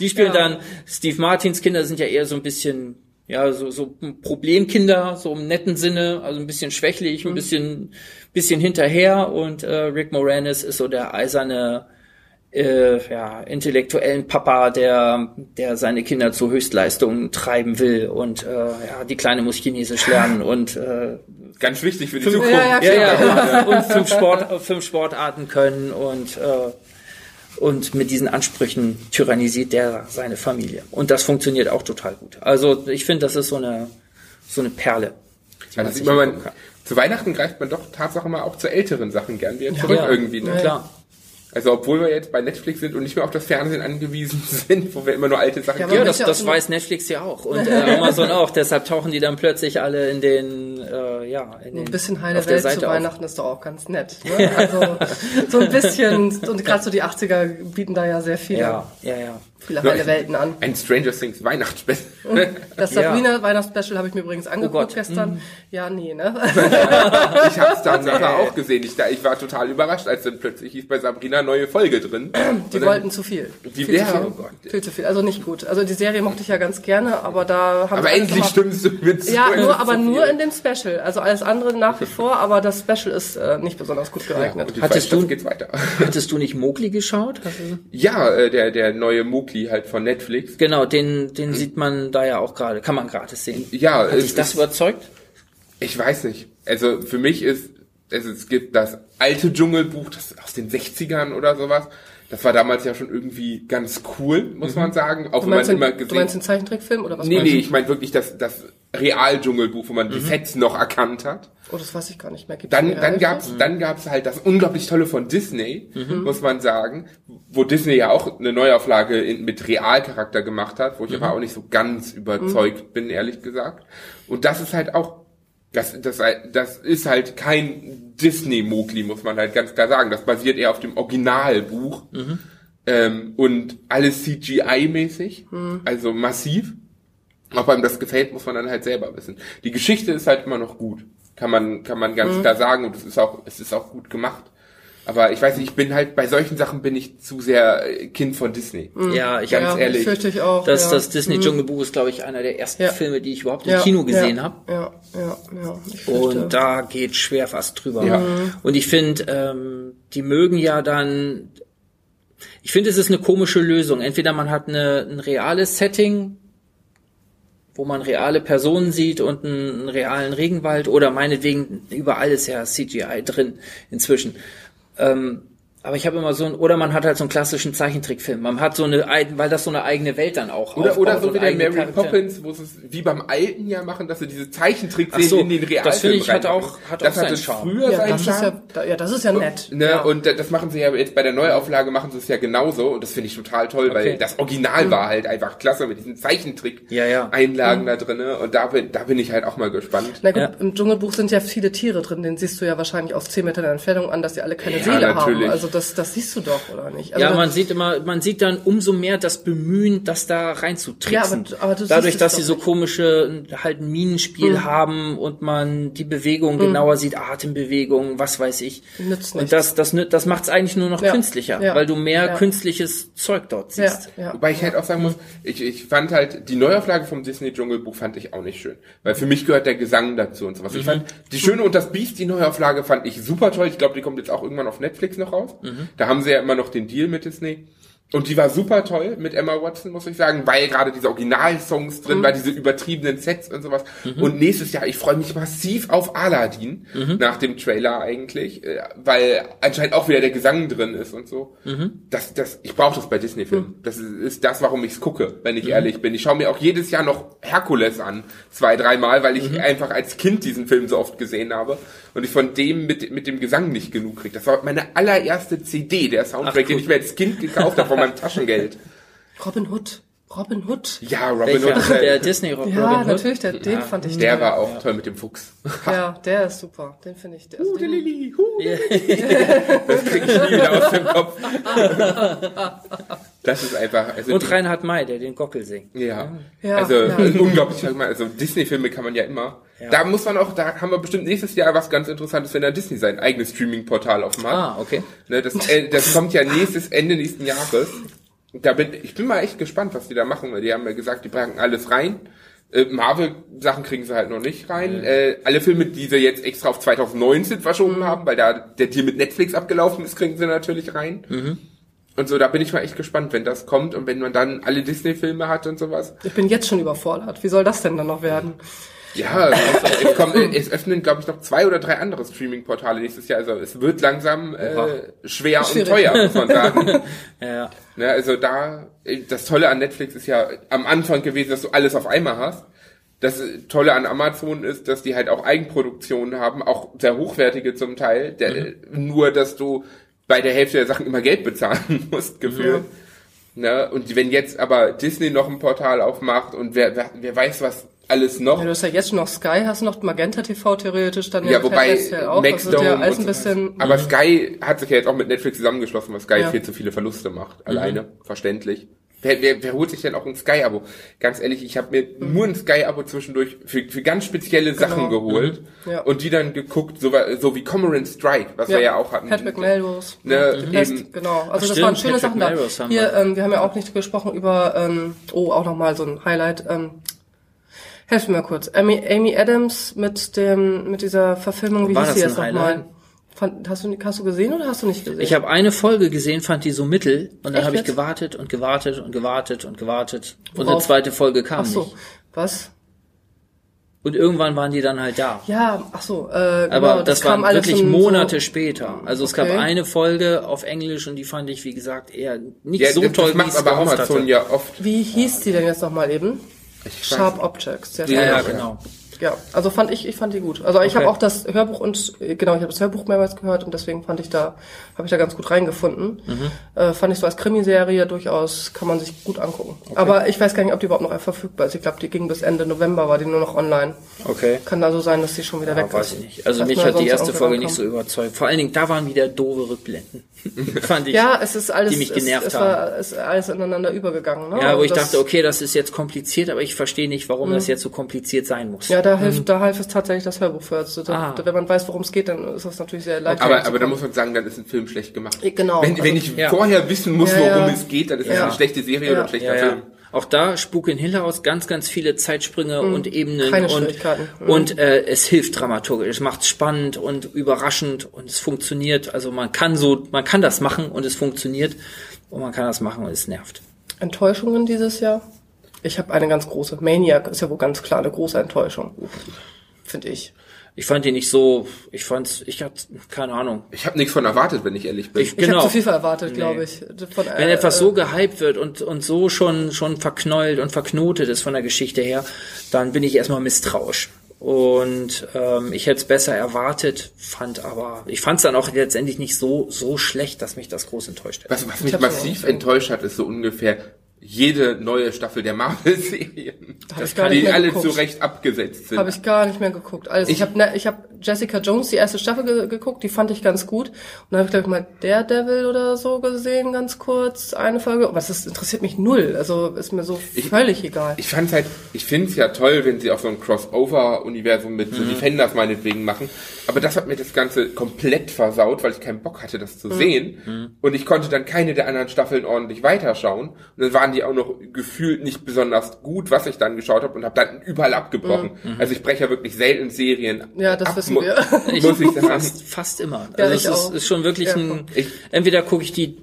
die spielen dann, Steve Martins Kinder sind ja eher so ein bisschen, ja, so, so Problemkinder, so im netten Sinne, also ein bisschen schwächlich, ein bisschen, bisschen hinterher und äh, Rick Moranis ist so der eiserne, äh, ja, intellektuellen Papa, der, der seine Kinder zu Höchstleistungen treiben will und äh, ja, die Kleine muss Chinesisch lernen und äh, Ganz wichtig für die Fünf- Zukunft. Ja, ja, ja, ja, und, und fünf, Sport, fünf Sportarten können und, äh, und mit diesen Ansprüchen tyrannisiert der seine Familie. Und das funktioniert auch total gut. Also ich finde, das ist so eine, so eine Perle. Also man, zu Weihnachten greift man doch Tatsache mal auch zu älteren Sachen gern wieder zurück Ja. irgendwie. Ne? Klar. Also obwohl wir jetzt bei Netflix sind und nicht mehr auf das Fernsehen angewiesen sind, wo wir immer nur alte Sachen Ja, kennen. Ja, das, das weiß Netflix ja auch und äh, Amazon auch. Deshalb tauchen die dann plötzlich alle in den, äh, ja, in den, Ein bisschen heile auf der Welt Seite zu auf. Weihnachten ist doch auch ganz nett. Ne? Also so ein bisschen, und gerade so die 80er bieten da ja sehr viele, Ja, ja, ja. Viele heile Welten an. Ein Stranger Things Weihnachtsspecial. Das Ja. Sabrina Weihnachtsspecial habe ich mir übrigens angeguckt Gott. gestern. Ja, nee, ne? ich hab's Tatsache auch gesehen. Ich, da, ich war total überrascht, als dann plötzlich hieß bei Sabrina eine neue Folge drin. Die dann- wollten zu viel. Die- viel ja, zu viel. oh Gott. viel zu viel. Also nicht gut. Also die Serie mochte ich ja ganz gerne, aber da haben Aber endlich stimmst du mit zu. Ja, Es nur, aber nur viel. in dem Special. Also alles andere nach wie vor, aber das Special ist äh, nicht besonders gut Ja, geeignet. die Hattest du- Staffel geht's weiter. Hattest du nicht Mowgli geschaut? Ja, äh, der, der neue Mowgli halt von Netflix. Genau, den, den sieht man da ja auch gerade, kann man gratis sehen. Ja, Hat dich das überzeugt? Ich weiß nicht. Also für mich ist, es, es gibt das alte Dschungelbuch, das aus den 60ern oder sowas. Das war damals ja schon irgendwie ganz cool, muss man sagen. Auch Du wenn man meinst, den, immer du gesehen meinst den Zeichentrickfilm oder was Nee, meinst nee, du? ich meine wirklich das, das Real-Dschungelbuch, wo man die Sets noch erkannt hat. Oh, das weiß ich gar nicht mehr. Gibt's Dann, dann gab's, dann gab's halt das unglaublich tolle von Disney, muss man sagen, wo Disney ja auch eine Neuauflage in, mit Realcharakter gemacht hat, wo ich aber auch nicht so ganz überzeugt bin, ehrlich gesagt. Und das ist halt auch, das, das, das ist halt kein Disney-Mogli, muss man halt ganz klar sagen. Das basiert eher auf dem Originalbuch. Ähm, und alles CGI-mäßig, also massiv. Ob einem das gefällt, muss man dann halt selber wissen. Die Geschichte ist halt immer noch gut. Kann man, kann man ganz klar sagen und es ist auch, es ist auch gut gemacht. Aber ich weiß nicht, ich bin halt, bei solchen Sachen bin ich zu sehr äh, Kind von Disney. Ja, ich Ganz ja, ehrlich. fürchte ich auch. Das, ja. das Disney Dschungelbuch ist, glaube ich, einer der ersten Ja. Filme, die ich überhaupt im ja, Kino gesehen ja, habe. Ja, ja, ja. Und da geht schwer was drüber. Ja. Und ich finde, ähm, die mögen ja dann. Ich finde, es ist eine komische Lösung. Entweder man hat eine, ein reales Setting, wo man reale Personen sieht und einen, einen realen Regenwald, oder meinetwegen überall ist ja CGI drin inzwischen. Ähm, Aber ich habe immer so ein, oder man hat halt so einen klassischen Zeichentrickfilm. Man hat so eine, weil das so eine eigene Welt dann auch Oder, oder so und wie der Mary Charaktere. Poppins, wo sie es wie beim alten Jahr machen, dass sie diese Zeichentrickszenen Ach so, in den Realfilm das finde ich, hat auch- hat das auch seinen hatte Charme. früher Ja, seinen das ist ja, Charme. da- ja, das ist ja nett. Ne, ja. Und das machen sie ja jetzt bei der Neuauflage machen sie es ja genauso und das finde ich total toll, weil Okay. das Original war halt einfach klasse mit diesen Zeichentrick Ja, ja. Einlagen da drinne und da bin, da bin ich halt auch mal gespannt. Na gut, Ja. im Dschungelbuch sind ja viele Tiere drin, den siehst du ja wahrscheinlich aus 10 Metern Entfernung an, dass die alle keine Ja, Seele natürlich. haben. Also das, das siehst du doch, oder nicht? Also Ja, man sieht immer, man sieht dann umso mehr das Bemühen, das da reinzutricksen. Ja, aber- aber du Dadurch, dass sie so nicht. komische halt ein Minenspiel haben und man die Bewegung genauer sieht, Atembewegungen, was weiß ich. Nützt und das, das, das macht es eigentlich nur noch Ja. künstlicher, Ja. weil du mehr Ja. künstliches Zeug dort ja, siehst. ja. Wobei ich halt auch sagen muss, ich, ich fand halt, die Neuauflage vom Disney Dschungelbuch fand ich auch nicht schön. Weil für mich gehört der Gesang dazu und sowas. Ich fand, die Schöne und das Biest, die Neuauflage fand ich super toll. Ich glaube, die kommt jetzt auch irgendwann auf Netflix noch raus. Da haben sie ja immer noch den Deal mit Disney. Und die war super toll mit Emma Watson, muss ich sagen, weil gerade diese Originalsongs drin war, diese übertriebenen Sets und sowas. Und nächstes Jahr, ich freue mich massiv auf Aladdin, nach dem Trailer eigentlich, äh, weil anscheinend auch wieder der Gesang drin ist und so. Das, das, ich brauche das bei Disney-Filmen. Das ist, ist das, warum ich es gucke, wenn ich ehrlich bin. Ich schaue mir auch jedes Jahr noch Herkules an, zwei, dreimal, weil ich einfach als Kind diesen Film so oft gesehen habe und ich von dem mit, mit dem Gesang nicht genug kriege. Das war meine allererste CD, der Soundtrack, Ach, cool. den ich mir als Kind gekauft habe meinem Taschengeld. Robin Hood. Robin Hood. Ja, Robin Welcher? Hood. Der Der, Disney Robin Ja, Hood? natürlich, der, den fand ich der toll. war auch toll mit dem Fuchs. Ja, der ist super. Den finde ich. Der, den, Lili, hu. Das krieg ich nie wieder aus dem Kopf. Das ist einfach. Also Und Reinhard May, der den Gockel singt. Ja. Ja, also ja. unglaublich, also Disney-Filme kann man ja immer. Da muss man auch, da haben wir bestimmt nächstes Jahr was ganz Interessantes, wenn da Disney sein eigenes Streaming-Portal hat. Ah, okay. Ne, das, äh, das kommt ja nächstes Ende nächsten Jahres. Da bin, ich bin mal echt gespannt, was die da machen, weil die haben ja gesagt, die packen alles rein. Äh, Marvel-Sachen kriegen sie halt noch nicht rein. Äh, alle Filme, die sie jetzt extra auf 2019 verschoben Mhm. haben, weil da der Deal mit Netflix abgelaufen ist, kriegen sie natürlich rein. Mhm. Und so, da bin ich mal echt gespannt, wenn das kommt und wenn man dann alle Disney-Filme hat und sowas. Ich bin jetzt schon überfordert. Wie soll das denn dann noch werden? Ja, es, es, kommen, es öffnen, glaube ich, noch zwei oder drei andere Streaming-Portale nächstes Jahr. Also es wird langsam äh, schwer und Schwierig. teuer, muss man sagen. Ja. Ne, also da, das Tolle an Netflix ist ja am Anfang gewesen, dass du alles auf einmal hast. Das Tolle an Amazon ist, dass die halt auch Eigenproduktionen haben, auch sehr hochwertige zum Teil. Der, Nur, dass du bei der Hälfte der Sachen immer Geld bezahlen musst, gefühlt. Ne? Und wenn jetzt aber Disney noch ein Portal aufmacht und wer, wer, wer weiß, was alles noch. Ja, du hast ja jetzt schon noch Sky, hast du noch Magenta TV theoretisch, dann Ja, wobei tendenziell auch. Das ist ja alles ein bisschen. Aber Sky hat sich ja jetzt auch mit Netflix zusammengeschlossen, weil Sky Ja. viel zu viele Verluste macht. Alleine, verständlich. Wer, wer, wer holt sich denn auch ein Sky-Abo? Ganz ehrlich, ich habe mir nur ein Sky-Abo zwischendurch für, für ganz spezielle Sachen geholt Mhm. Ja. und die dann geguckt, so, so wie Cormoran Strike, was wir ja auch hatten. Patrick Melrose. Ne, Pest, eben, genau. Also das stimmt, waren schöne Patrick Sachen da. Melrose haben Hier, ähm, wir haben ja auch nicht gesprochen über, ähm, oh, auch nochmal so ein Highlight. Ähm, helft mir mal kurz. Amy, Amy Adams mit dem, mit dieser Verfilmung, wie War hieß sie das jetzt nochmal? Fand, hast, du, hast du gesehen oder hast du nicht gesehen? Ich habe eine Folge gesehen, fand die so mittel und dann habe ich gewartet und gewartet und gewartet und gewartet und eine Worauf? zweite Folge kam Ach so, nicht. was? Und irgendwann waren die dann halt da. Ja, ach so, äh, genau, Aber das, kam war alles wirklich Monate So, später. Also es Okay. gab eine Folge auf Englisch und die fand ich, wie gesagt, eher nicht ja, so das, toll, das wie macht aber Amazon hatte. ja oft. wie hieß die denn jetzt nochmal eben? Ich Sharp Objects. Ja, ja, Ja. genau. Ja, also fand ich, ich fand die gut. Also ich habe Okay. auch das Hörbuch und genau, ich habe das Hörbuch mehrmals gehört und deswegen fand ich da, habe ich da ganz gut reingefunden. Mhm. Äh, fand ich so als Krimiserie durchaus kann man sich gut angucken. Aber ich weiß gar nicht, ob die überhaupt noch verfügbar ist. Ich glaube, die ging bis Ende November, war die nur noch online. Okay. Kann also sein, dass die schon wieder Ja, weg weiß ist. ich nicht. Also Dass mich hat die erste Folge nicht so überzeugt. Vor allen Dingen, da waren wieder doofe Rückblenden. Fand ich. Ja, es ist alles, die mich genervt es, es war, es ist alles ineinander übergegangen. Ne? Ja, wo Und ich dachte, okay, das ist jetzt kompliziert, aber ich verstehe nicht, warum das jetzt so kompliziert sein muss. Ja, da hilft, da hilft es tatsächlich das Hörbuch für. Also da, Ah. da, wenn man weiß, worum es geht, dann ist das natürlich sehr leicht. Aber, aber da muss man sagen, dann ist ein Film schlecht gemacht. Genau, Wenn, also- wenn ich Ja. vorher wissen muss, worum ja. es geht, dann ist Ja. das eine schlechte Serie oder ein schlechter Ja, ja. Film. Auch da Spuk in Hill House ganz, ganz viele Zeitsprünge und Ebenen Keine und. Mhm. und äh, es hilft dramaturgisch. Es macht spannend und überraschend und es funktioniert. Also man kann so, man kann das machen und es funktioniert und man kann das machen und es nervt. Enttäuschungen dieses Jahr? Ich habe eine ganz große. Maniac ist ja wohl ganz klar eine große Enttäuschung. Finde ich. ich fand ihn nicht so, ich fand's, ich hatte keine Ahnung. Ich habe nichts von erwartet, wenn ich ehrlich bin. Ich, Ich genau. habe zu viel erwartet, Nee. glaube ich. Von, Wenn äh, etwas so gehypt wird und, und so schon, schon verknollt und verknotet ist von der Geschichte her, dann bin ich erstmal misstrauisch. Und ähm, ich hätte es besser erwartet, fand aber, ich fand es dann auch letztendlich nicht so, so schlecht, dass mich das groß enttäuscht hat. Was, was mich massiv enttäuscht hat, ist so ungefähr jede neue Staffel der Marvel-Serien, Hab die alle zu Recht abgesetzt sind. Habe ich gar nicht mehr geguckt. Also ich, habe ne, ich habe Jessica Jones die erste Staffel ge geguckt, die fand ich ganz gut. Und dann habe ich glaube ich mal Daredevil oder so gesehen, ganz kurz eine Folge. Aber das interessiert mich null. Also ist mir so völlig egal. Ich fand's halt, ich find's ja toll, wenn sie auch so ein Crossover-Universum mit Mhm. so Defenders meinetwegen machen. Aber das hat mir das Ganze komplett versaut, weil ich keinen Bock hatte, das zu Mhm. sehen. Und ich konnte dann keine der anderen Staffeln ordentlich weiterschauen. Und dann waren die auch noch gefühlt nicht besonders gut, was ich dann geschaut habe und habe dann überall abgebrochen. Also ich breche ja wirklich selten Serien Mhm. Ja, das ab, wissen mu- wir. Muss ich sagen. Fast, fast immer. Ja, also ich es ist, ist schon wirklich Ja. ein, Ich- entweder gucke ich die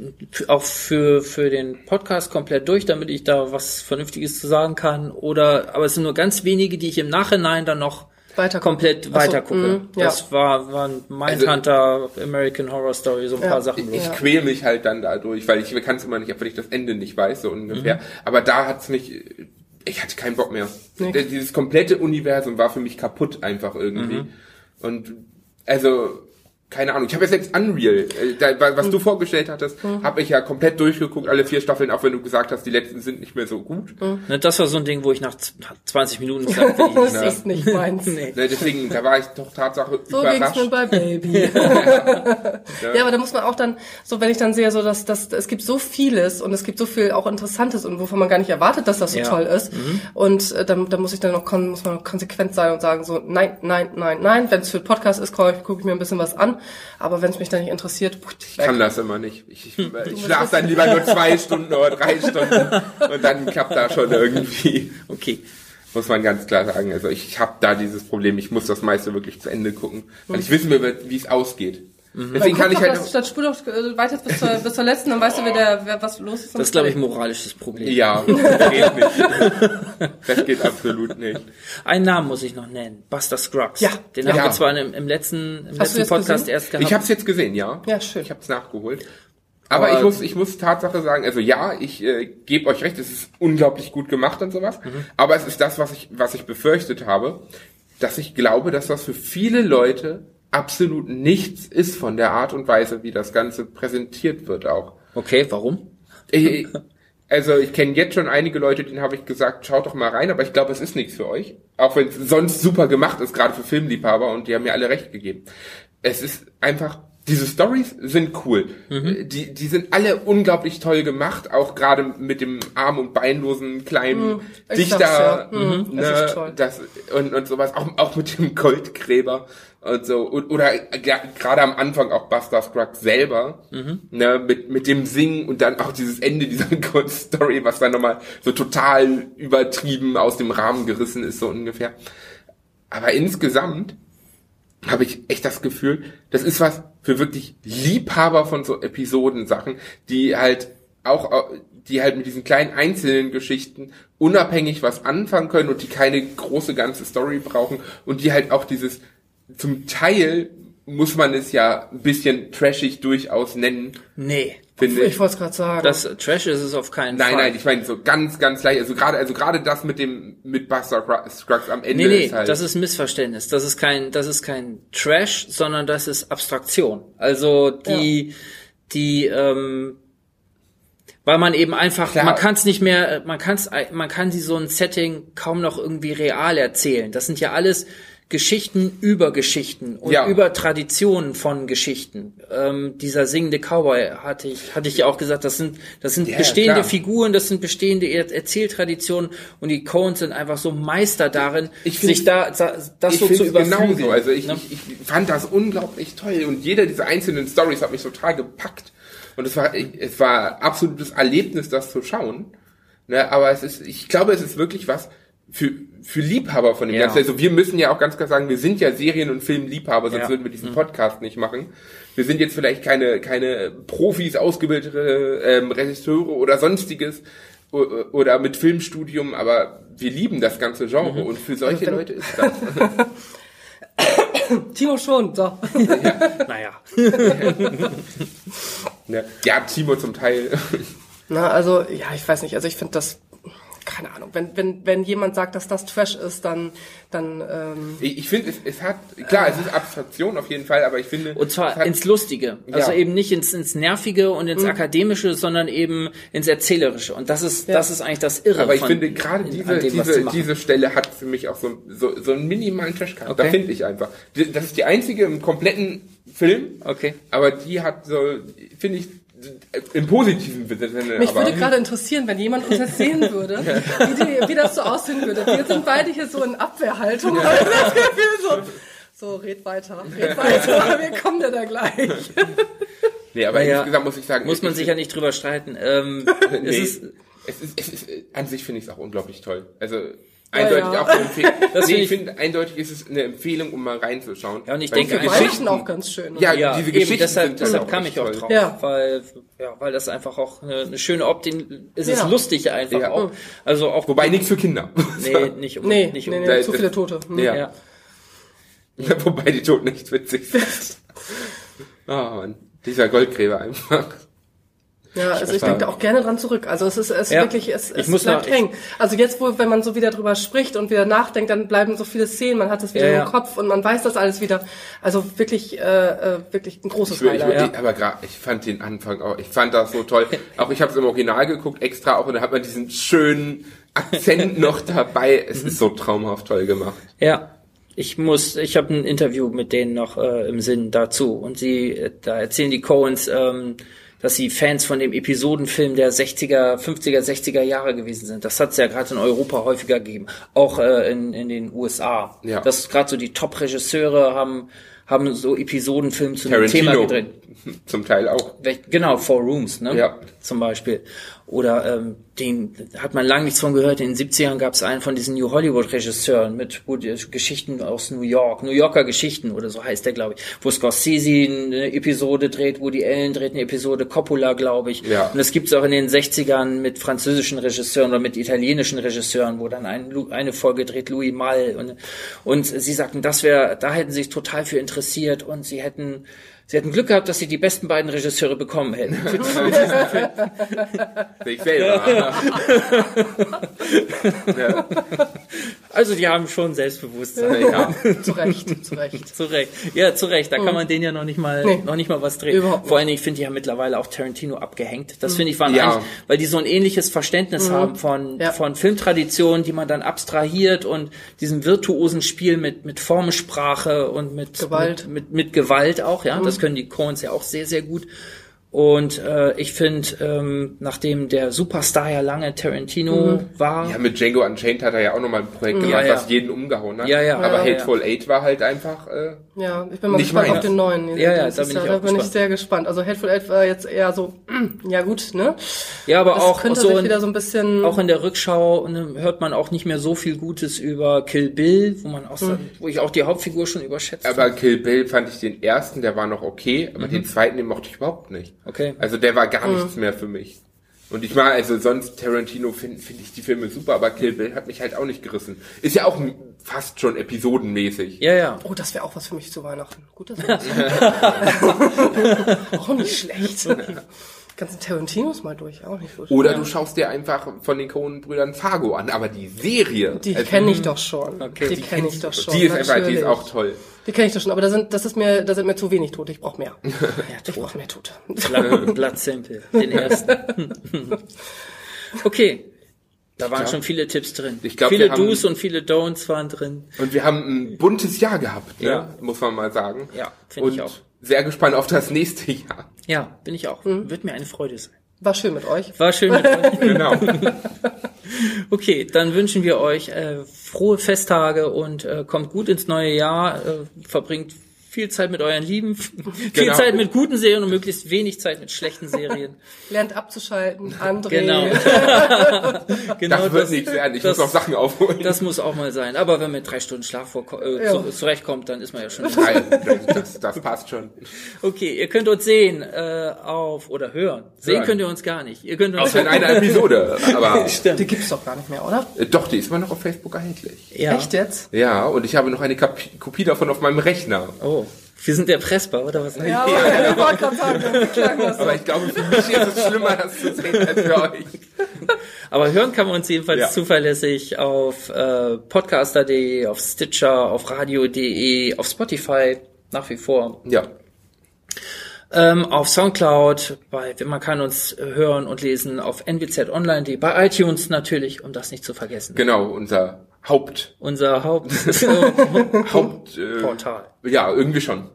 auch für, für den Podcast komplett durch, damit ich da was Vernünftiges zu sagen kann, oder, aber es sind nur ganz wenige, die ich im Nachhinein dann noch Weiter komplett weiter gucke. mhm, ja. Das war, waren Mindhunter, American Horror Story, so ein paar Sachen. Ich Ja. quäl mich halt dann dadurch, weil ich kann es immer nicht, weil ich das Ende nicht weiß, so ungefähr. Mhm. Aber da hat's mich, ich hatte keinen Bock mehr. Nee. Dieses komplette Universum war für mich kaputt einfach irgendwie. Mhm. Und also keine Ahnung, ich habe ja selbst Unreal, äh, was Mhm. du vorgestellt hattest, habe ich ja komplett durchgeguckt, alle vier Staffeln, auch wenn du gesagt hast, die letzten sind nicht mehr so gut. Mhm. Ne, Das war so ein Ding, wo ich nach z- 20 Minuten gesagt habe, Das ist nicht meins. nee. Ne, Deswegen, da war ich doch Tatsache So ging's überrascht. mir bei Baby. ja, aber da muss man auch dann, so wenn ich dann sehe, so dass, dass es gibt so vieles und es gibt so viel auch Interessantes und wovon man gar nicht erwartet, dass das so Ja. toll ist. Und äh, dann, dann muss ich dann noch muss man noch konsequent sein und sagen so nein, nein, nein, nein. Wenn es für Podcast ist, gucke ich, guck ich mir ein bisschen was an. Aber wenn es mich dann nicht interessiert, put, Ich kann das immer nicht. Ich, ich, ich schlafe dann lieber nur zwei Stunden oder drei Stunden und dann klappt da schon irgendwie. Okay. Muss man ganz klar sagen. Also ich, ich habe da dieses Problem, ich muss das meiste wirklich zu Ende gucken, weil ich wissen will, wie es ausgeht. Deswegen kann ich halt das, dann spul doch äh, weiter bis zur, bis zur letzten, dann weißt du, wer, der, wer was los ist. Das ist, glaube ich, ein moralisches Problem. ja, das geht nicht. Das geht absolut nicht. Einen Namen muss ich noch nennen. Buster Scruggs. Ja. Den Ja. haben wir zwar im, im letzten, im Hast letzten das Podcast gesehen? erst gehabt. Ich habe es jetzt gesehen, ja. Ja, schön. Ich habe es nachgeholt. Aber, Aber- ich muss, ich muss Tatsache sagen, also ja, ich äh, gebe euch recht, es ist unglaublich gut gemacht und sowas. Aber es ist das, was ich, was ich befürchtet habe, dass ich glaube, dass das für viele Leute absolut nichts ist von der Art und Weise, wie das Ganze präsentiert wird auch. Okay, warum? Ich, also ich kenne jetzt schon einige Leute, denen habe ich gesagt, schaut doch mal rein, aber ich glaube, es ist nichts für euch. Auch wenn es sonst super gemacht ist, gerade für Filmliebhaber und die haben mir alle recht gegeben. Es ist einfach, diese Stories sind cool. Die, die sind alle unglaublich toll gemacht, auch gerade mit dem arm- und beinlosen kleinen ich Dichter. ja. Mhm, ne, das ist toll. das und, und sowas, auch, auch mit dem Goldgräber und so. Und, oder gerade am Anfang auch Buster Scruggs selber, ne, mit, mit dem Singen und dann auch dieses Ende dieser Kurzstory, was dann nochmal so total übertrieben aus dem Rahmen gerissen ist, so ungefähr. Aber insgesamt habe ich echt das Gefühl, das ist was für wirklich Liebhaber von so Episodensachen, die halt auch, die halt mit diesen kleinen einzelnen Geschichten unabhängig was anfangen können und die keine große ganze Story brauchen und die halt auch dieses, zum Teil muss man es ja ein bisschen trashig durchaus nennen, Nee. finde Ich wollte es gerade sagen. Das Trash ist es auf keinen Nein, Fall. nein, ich meine so ganz, ganz leicht. Also gerade, also gerade das mit dem mit Buster Scruggs am Ende Nee, nee, ist halt. das ist Missverständnis. Das ist kein, das ist kein Trash, sondern das ist Abstraktion. Also die, die, ähm, weil man eben einfach, Klar. man kann es nicht mehr, man kann es, man kann sie so ein Setting kaum noch irgendwie real erzählen. Das sind ja alles Geschichten über Geschichten und Ja. über Traditionen von Geschichten. Ähm, dieser singende Cowboy hatte ich, hatte ich ja auch gesagt, das sind, das sind Ja, bestehende klar. Figuren, das sind bestehende Er Erzähltraditionen und die Coens sind einfach so Meister darin, Ich find- sich da, da das so zu find's überflügeln. genauso. Also ich, ne? ich, ich fand das unglaublich toll und jeder dieser einzelnen Stories hat mich total gepackt und es war es war absolutes Erlebnis, das zu schauen. Ne, aber es ist, ich glaube, es ist wirklich was für für Liebhaber von dem Ja. Ganzen. Also wir müssen ja auch ganz klar sagen, wir sind ja Serien- und Filmliebhaber, sonst Ja. Mhm. würden wir diesen Podcast nicht machen. Wir sind jetzt vielleicht keine keine Profis, ausgebildete ähm, Regisseure oder sonstiges oder mit Filmstudium, aber wir lieben das ganze Genre und für solche wenn- Leute ist das. Timo schon, so. Naja. Ja, ja Timo zum Teil. Na, also, ja, ich weiß nicht, also ich finde das, keine Ahnung, wenn, wenn, wenn jemand sagt, dass das Trash ist, dann, dann, ähm, Ich, ich finde, es, es hat, klar, es ist Abstraktion auf jeden Fall, aber ich finde. Und zwar hat, ins Lustige. Also Ja. eben nicht ins, ins Nervige und ins Akademische, sondern eben ins Erzählerische. Und das ist, Ja. das ist eigentlich das Irre. Aber ich von- finde, gerade in- diese, dem, diese, diese Stelle hat für mich auch so, so, so einen minimalen Trash-Charakter, Okay. finde ich einfach. Das ist die einzige im kompletten Film, Okay. aber die hat so, finde ich, im positiven Sinne. Mich aber, würde gerade interessieren, wenn jemand uns jetzt sehen würde, wie, die, wie das so aussehen würde. Wir sind beide hier so in Abwehrhaltung. Das Gefühl so, so, red weiter, red weiter, wir kommen dir da gleich. nee, aber Naja, insgesamt muss ich sagen, Muss man ich, sich ja nicht drüber streiten. Ähm, nee, es ist, es ist, es ist, an sich finde ich es auch unglaublich toll. Also, eindeutig ja. auch eine Empfehlung. Das nee, ich finde, eindeutig ist es eine Empfehlung, um mal reinzuschauen. Ja, und ich denke diese einfach- Weihnachten auch ganz schön. Ja, ja, diese eben, Geschichten deshalb, sind deshalb kam ich auch toll. drauf, Ja. weil, ja, weil das einfach auch eine, eine schöne Optik, es ist Ja. lustig einfach Ja. auch. Also auch, Wobei nichts für Kinder. nee, nicht, um, Nee, nicht nee, um, nee, Da- zu viele Tote. Hm. Ja. ja. Wobei die Toten nicht witzig sind. Oh Mann, dieser Goldgräber einfach. Ja, also ich war- denke da auch gerne dran zurück. Also es ist, es ist Ja. wirklich, es, Ich es muss bleibt noch- hängen. Also jetzt, wo, wenn man so wieder drüber spricht und wieder nachdenkt, dann bleiben so viele Szenen, man hat es wieder Ja, im ja. Kopf und man weiß das alles wieder. Also wirklich, äh, äh, wirklich ein großes Ich, will- ich, will- Highlight. ich, aber gerade, ich fand den Anfang auch, ich fand das so toll. Auch ich habe es im Original geguckt, extra auch, und da hat man diesen schönen Akzent noch dabei. Es ist so traumhaft toll gemacht. Ja, ich muss, ich habe ein Interview mit denen noch äh, im Sinn dazu und sie, äh, da erzählen die Coens, ähm, dass sie Fans von dem Episodenfilm der 60er, 50er, 60er Jahre gewesen sind. Das hat es ja gerade in Europa häufiger gegeben, auch äh, in, in den USA. Ja. Das gerade so die Top-Regisseure haben haben so Episodenfilme zu dem Thema gedreht. zum Teil auch. Genau, Four Rooms, ne? Ja. Zum Beispiel. Oder ähm, den hat man lange nichts von gehört. In den 70ern gab es einen von diesen New Hollywood-Regisseuren mit wo die Geschichten aus New York, New Yorker Geschichten oder so heißt der, glaube ich, wo Scorsese eine Episode dreht, wo die Ellen dreht eine Episode, Coppola, glaube ich. Ja. Und das gibt's auch in den 60ern mit französischen Regisseuren oder mit italienischen Regisseuren, wo dann ein, eine Folge dreht Louis Malle und, und sie sagten, das wäre, da hätten sie sich total für interessiert und sie hätten Sie hätten Glück gehabt, dass sie die besten beiden Regisseure bekommen hätten. Ich selber. ja. Also die haben schon Selbstbewusstsein. ja. Zu Recht, zu Recht. Zu Recht. Ja, zu Recht. Da kann man denen ja noch nicht mal, Nee. noch nicht mal was drehen. Überhaupt Vor allen Dingen, ich finde, die haben mittlerweile auch Tarantino abgehängt. Das finde ich waren Ja. eigentlich, weil die so ein ähnliches Verständnis haben von, Ja. von Filmtraditionen, die man dann abstrahiert und diesem virtuosen Spiel mit, mit Formensprache und mit Gewalt. Mit, mit, mit Gewalt auch, ja. Das können die Coens ja auch sehr, sehr gut. Und äh, ich finde, ähm, nachdem der Superstar ja lange Tarantino war, ja, mit Django Unchained hat er ja auch nochmal ein Projekt gemacht, Ja, ja. was jeden umgehauen hat. Ja, ja. Aber Ja, Hateful Eight war halt einfach, äh, Ja, ich bin mal gespannt meiner. auf den neuen. Ja, ja, da bin ich da bin ich sehr gespannt. Also Hateful Eight war jetzt eher so, ja gut, ne? ja, aber Das auch könnte so sich wieder so ein bisschen... Auch in der Rückschau hört man auch nicht mehr so viel Gutes über Kill Bill, wo man auch, so- wo ich auch die Hauptfigur schon überschätzt aber. Kill Bill fand ich den ersten, der war noch okay, aber den zweiten, den mochte ich überhaupt nicht. Okay. Also der war gar nichts mehr für mich. Und ich mag, also sonst Tarantino finde find ich die Filme super, aber Kill Bill hat mich halt auch nicht gerissen. Ist ja auch fast schon episodenmäßig. Ja, ja. Oh, das wäre auch was für mich zu Weihnachten. Gut, das Auch nicht schlecht. Ganzen Tarantinos mal durch, auch nicht gut. Oder du schaust dir einfach von den Coen-Brüdern Fargo an, aber die Serie, Die also, kenne ich doch schon. Okay, die die kenne ich doch schon. die ist einfach, die ist auch toll. Die kenne ich doch schon, aber da sind, das ist mir, da sind mir zu wenig Tote. Ich brauche mehr. ich brauche mehr Tote. Blood, Simple, den ersten. okay. Da waren schon viele Tipps drin. Ich glaub, viele Do's und viele Don'ts waren drin. Und wir haben ein buntes Jahr gehabt, ne? Ja. muss man mal sagen. Ja, finde ich auch. Sehr gespannt auf das nächste Jahr. Ja, bin ich auch. Wird mir eine Freude sein. War schön mit euch. War schön mit euch. Genau. Okay, dann wünschen wir euch äh, frohe Festtage und äh, kommt gut ins neue Jahr, äh, verbringt viel Zeit mit euren Lieben, viel Genau. Zeit mit guten Serien und möglichst wenig Zeit mit schlechten Serien. Lernt abzuschalten, André. Genau. genau das wird nichts werden. Ich das, muss noch Sachen aufholen. Das muss auch mal sein. Aber wenn man mit drei Stunden Schlaf vor, äh, Ja. zu, zurechtkommt, dann ist man ja schon. Nein, das, das passt schon. Okay, ihr könnt uns sehen äh, auf oder hören. Sehen Hören. könnt ihr uns gar nicht. Ihr könnt uns Außer in einer Episode. Aber Die gibt's doch gar nicht mehr, oder? äh, doch, die ist immer noch auf Facebook erhältlich. ja. Echt jetzt? Ja, und ich habe noch eine Kap Kopie davon auf meinem Rechner. Oh, wir sind der Pressbar oder was? Ja, aber ich wollte gerade sagen, das? Aber ich glaube, für mich ist es schlimmer, das zu sehen, als für euch. Aber hören kann man uns jedenfalls Ja. zuverlässig auf äh, podcaster.de, auf Stitcher, auf radio.de, auf Spotify nach wie vor. Ja. Ähm, auf Soundcloud, bei, man kann uns hören und lesen auf nwzonline.de, bei iTunes natürlich, um das nicht zu vergessen. Genau, unser Haupt, Unser Haupt Haupt, äh, Portal. ja, irgendwie schon.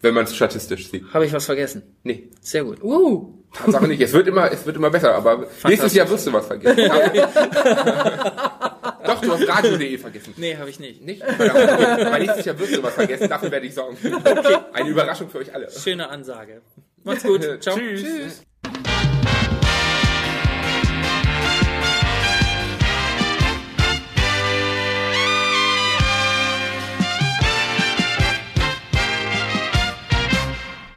Wenn man es statistisch sieht. Habe ich was vergessen? Nee, Sehr gut. Uh, Tatsache nicht. Es wird immer, es wird immer besser, aber nächstes Jahr wirst du was vergessen. Doch, du hast radio.de vergessen. Nee, habe ich nicht. Nicht? Aber nächstes Jahr wirst du was vergessen, dafür werde ich sorgen. Eine Überraschung für euch alle. Schöne Ansage. Macht's gut. Ciao. Tschüss.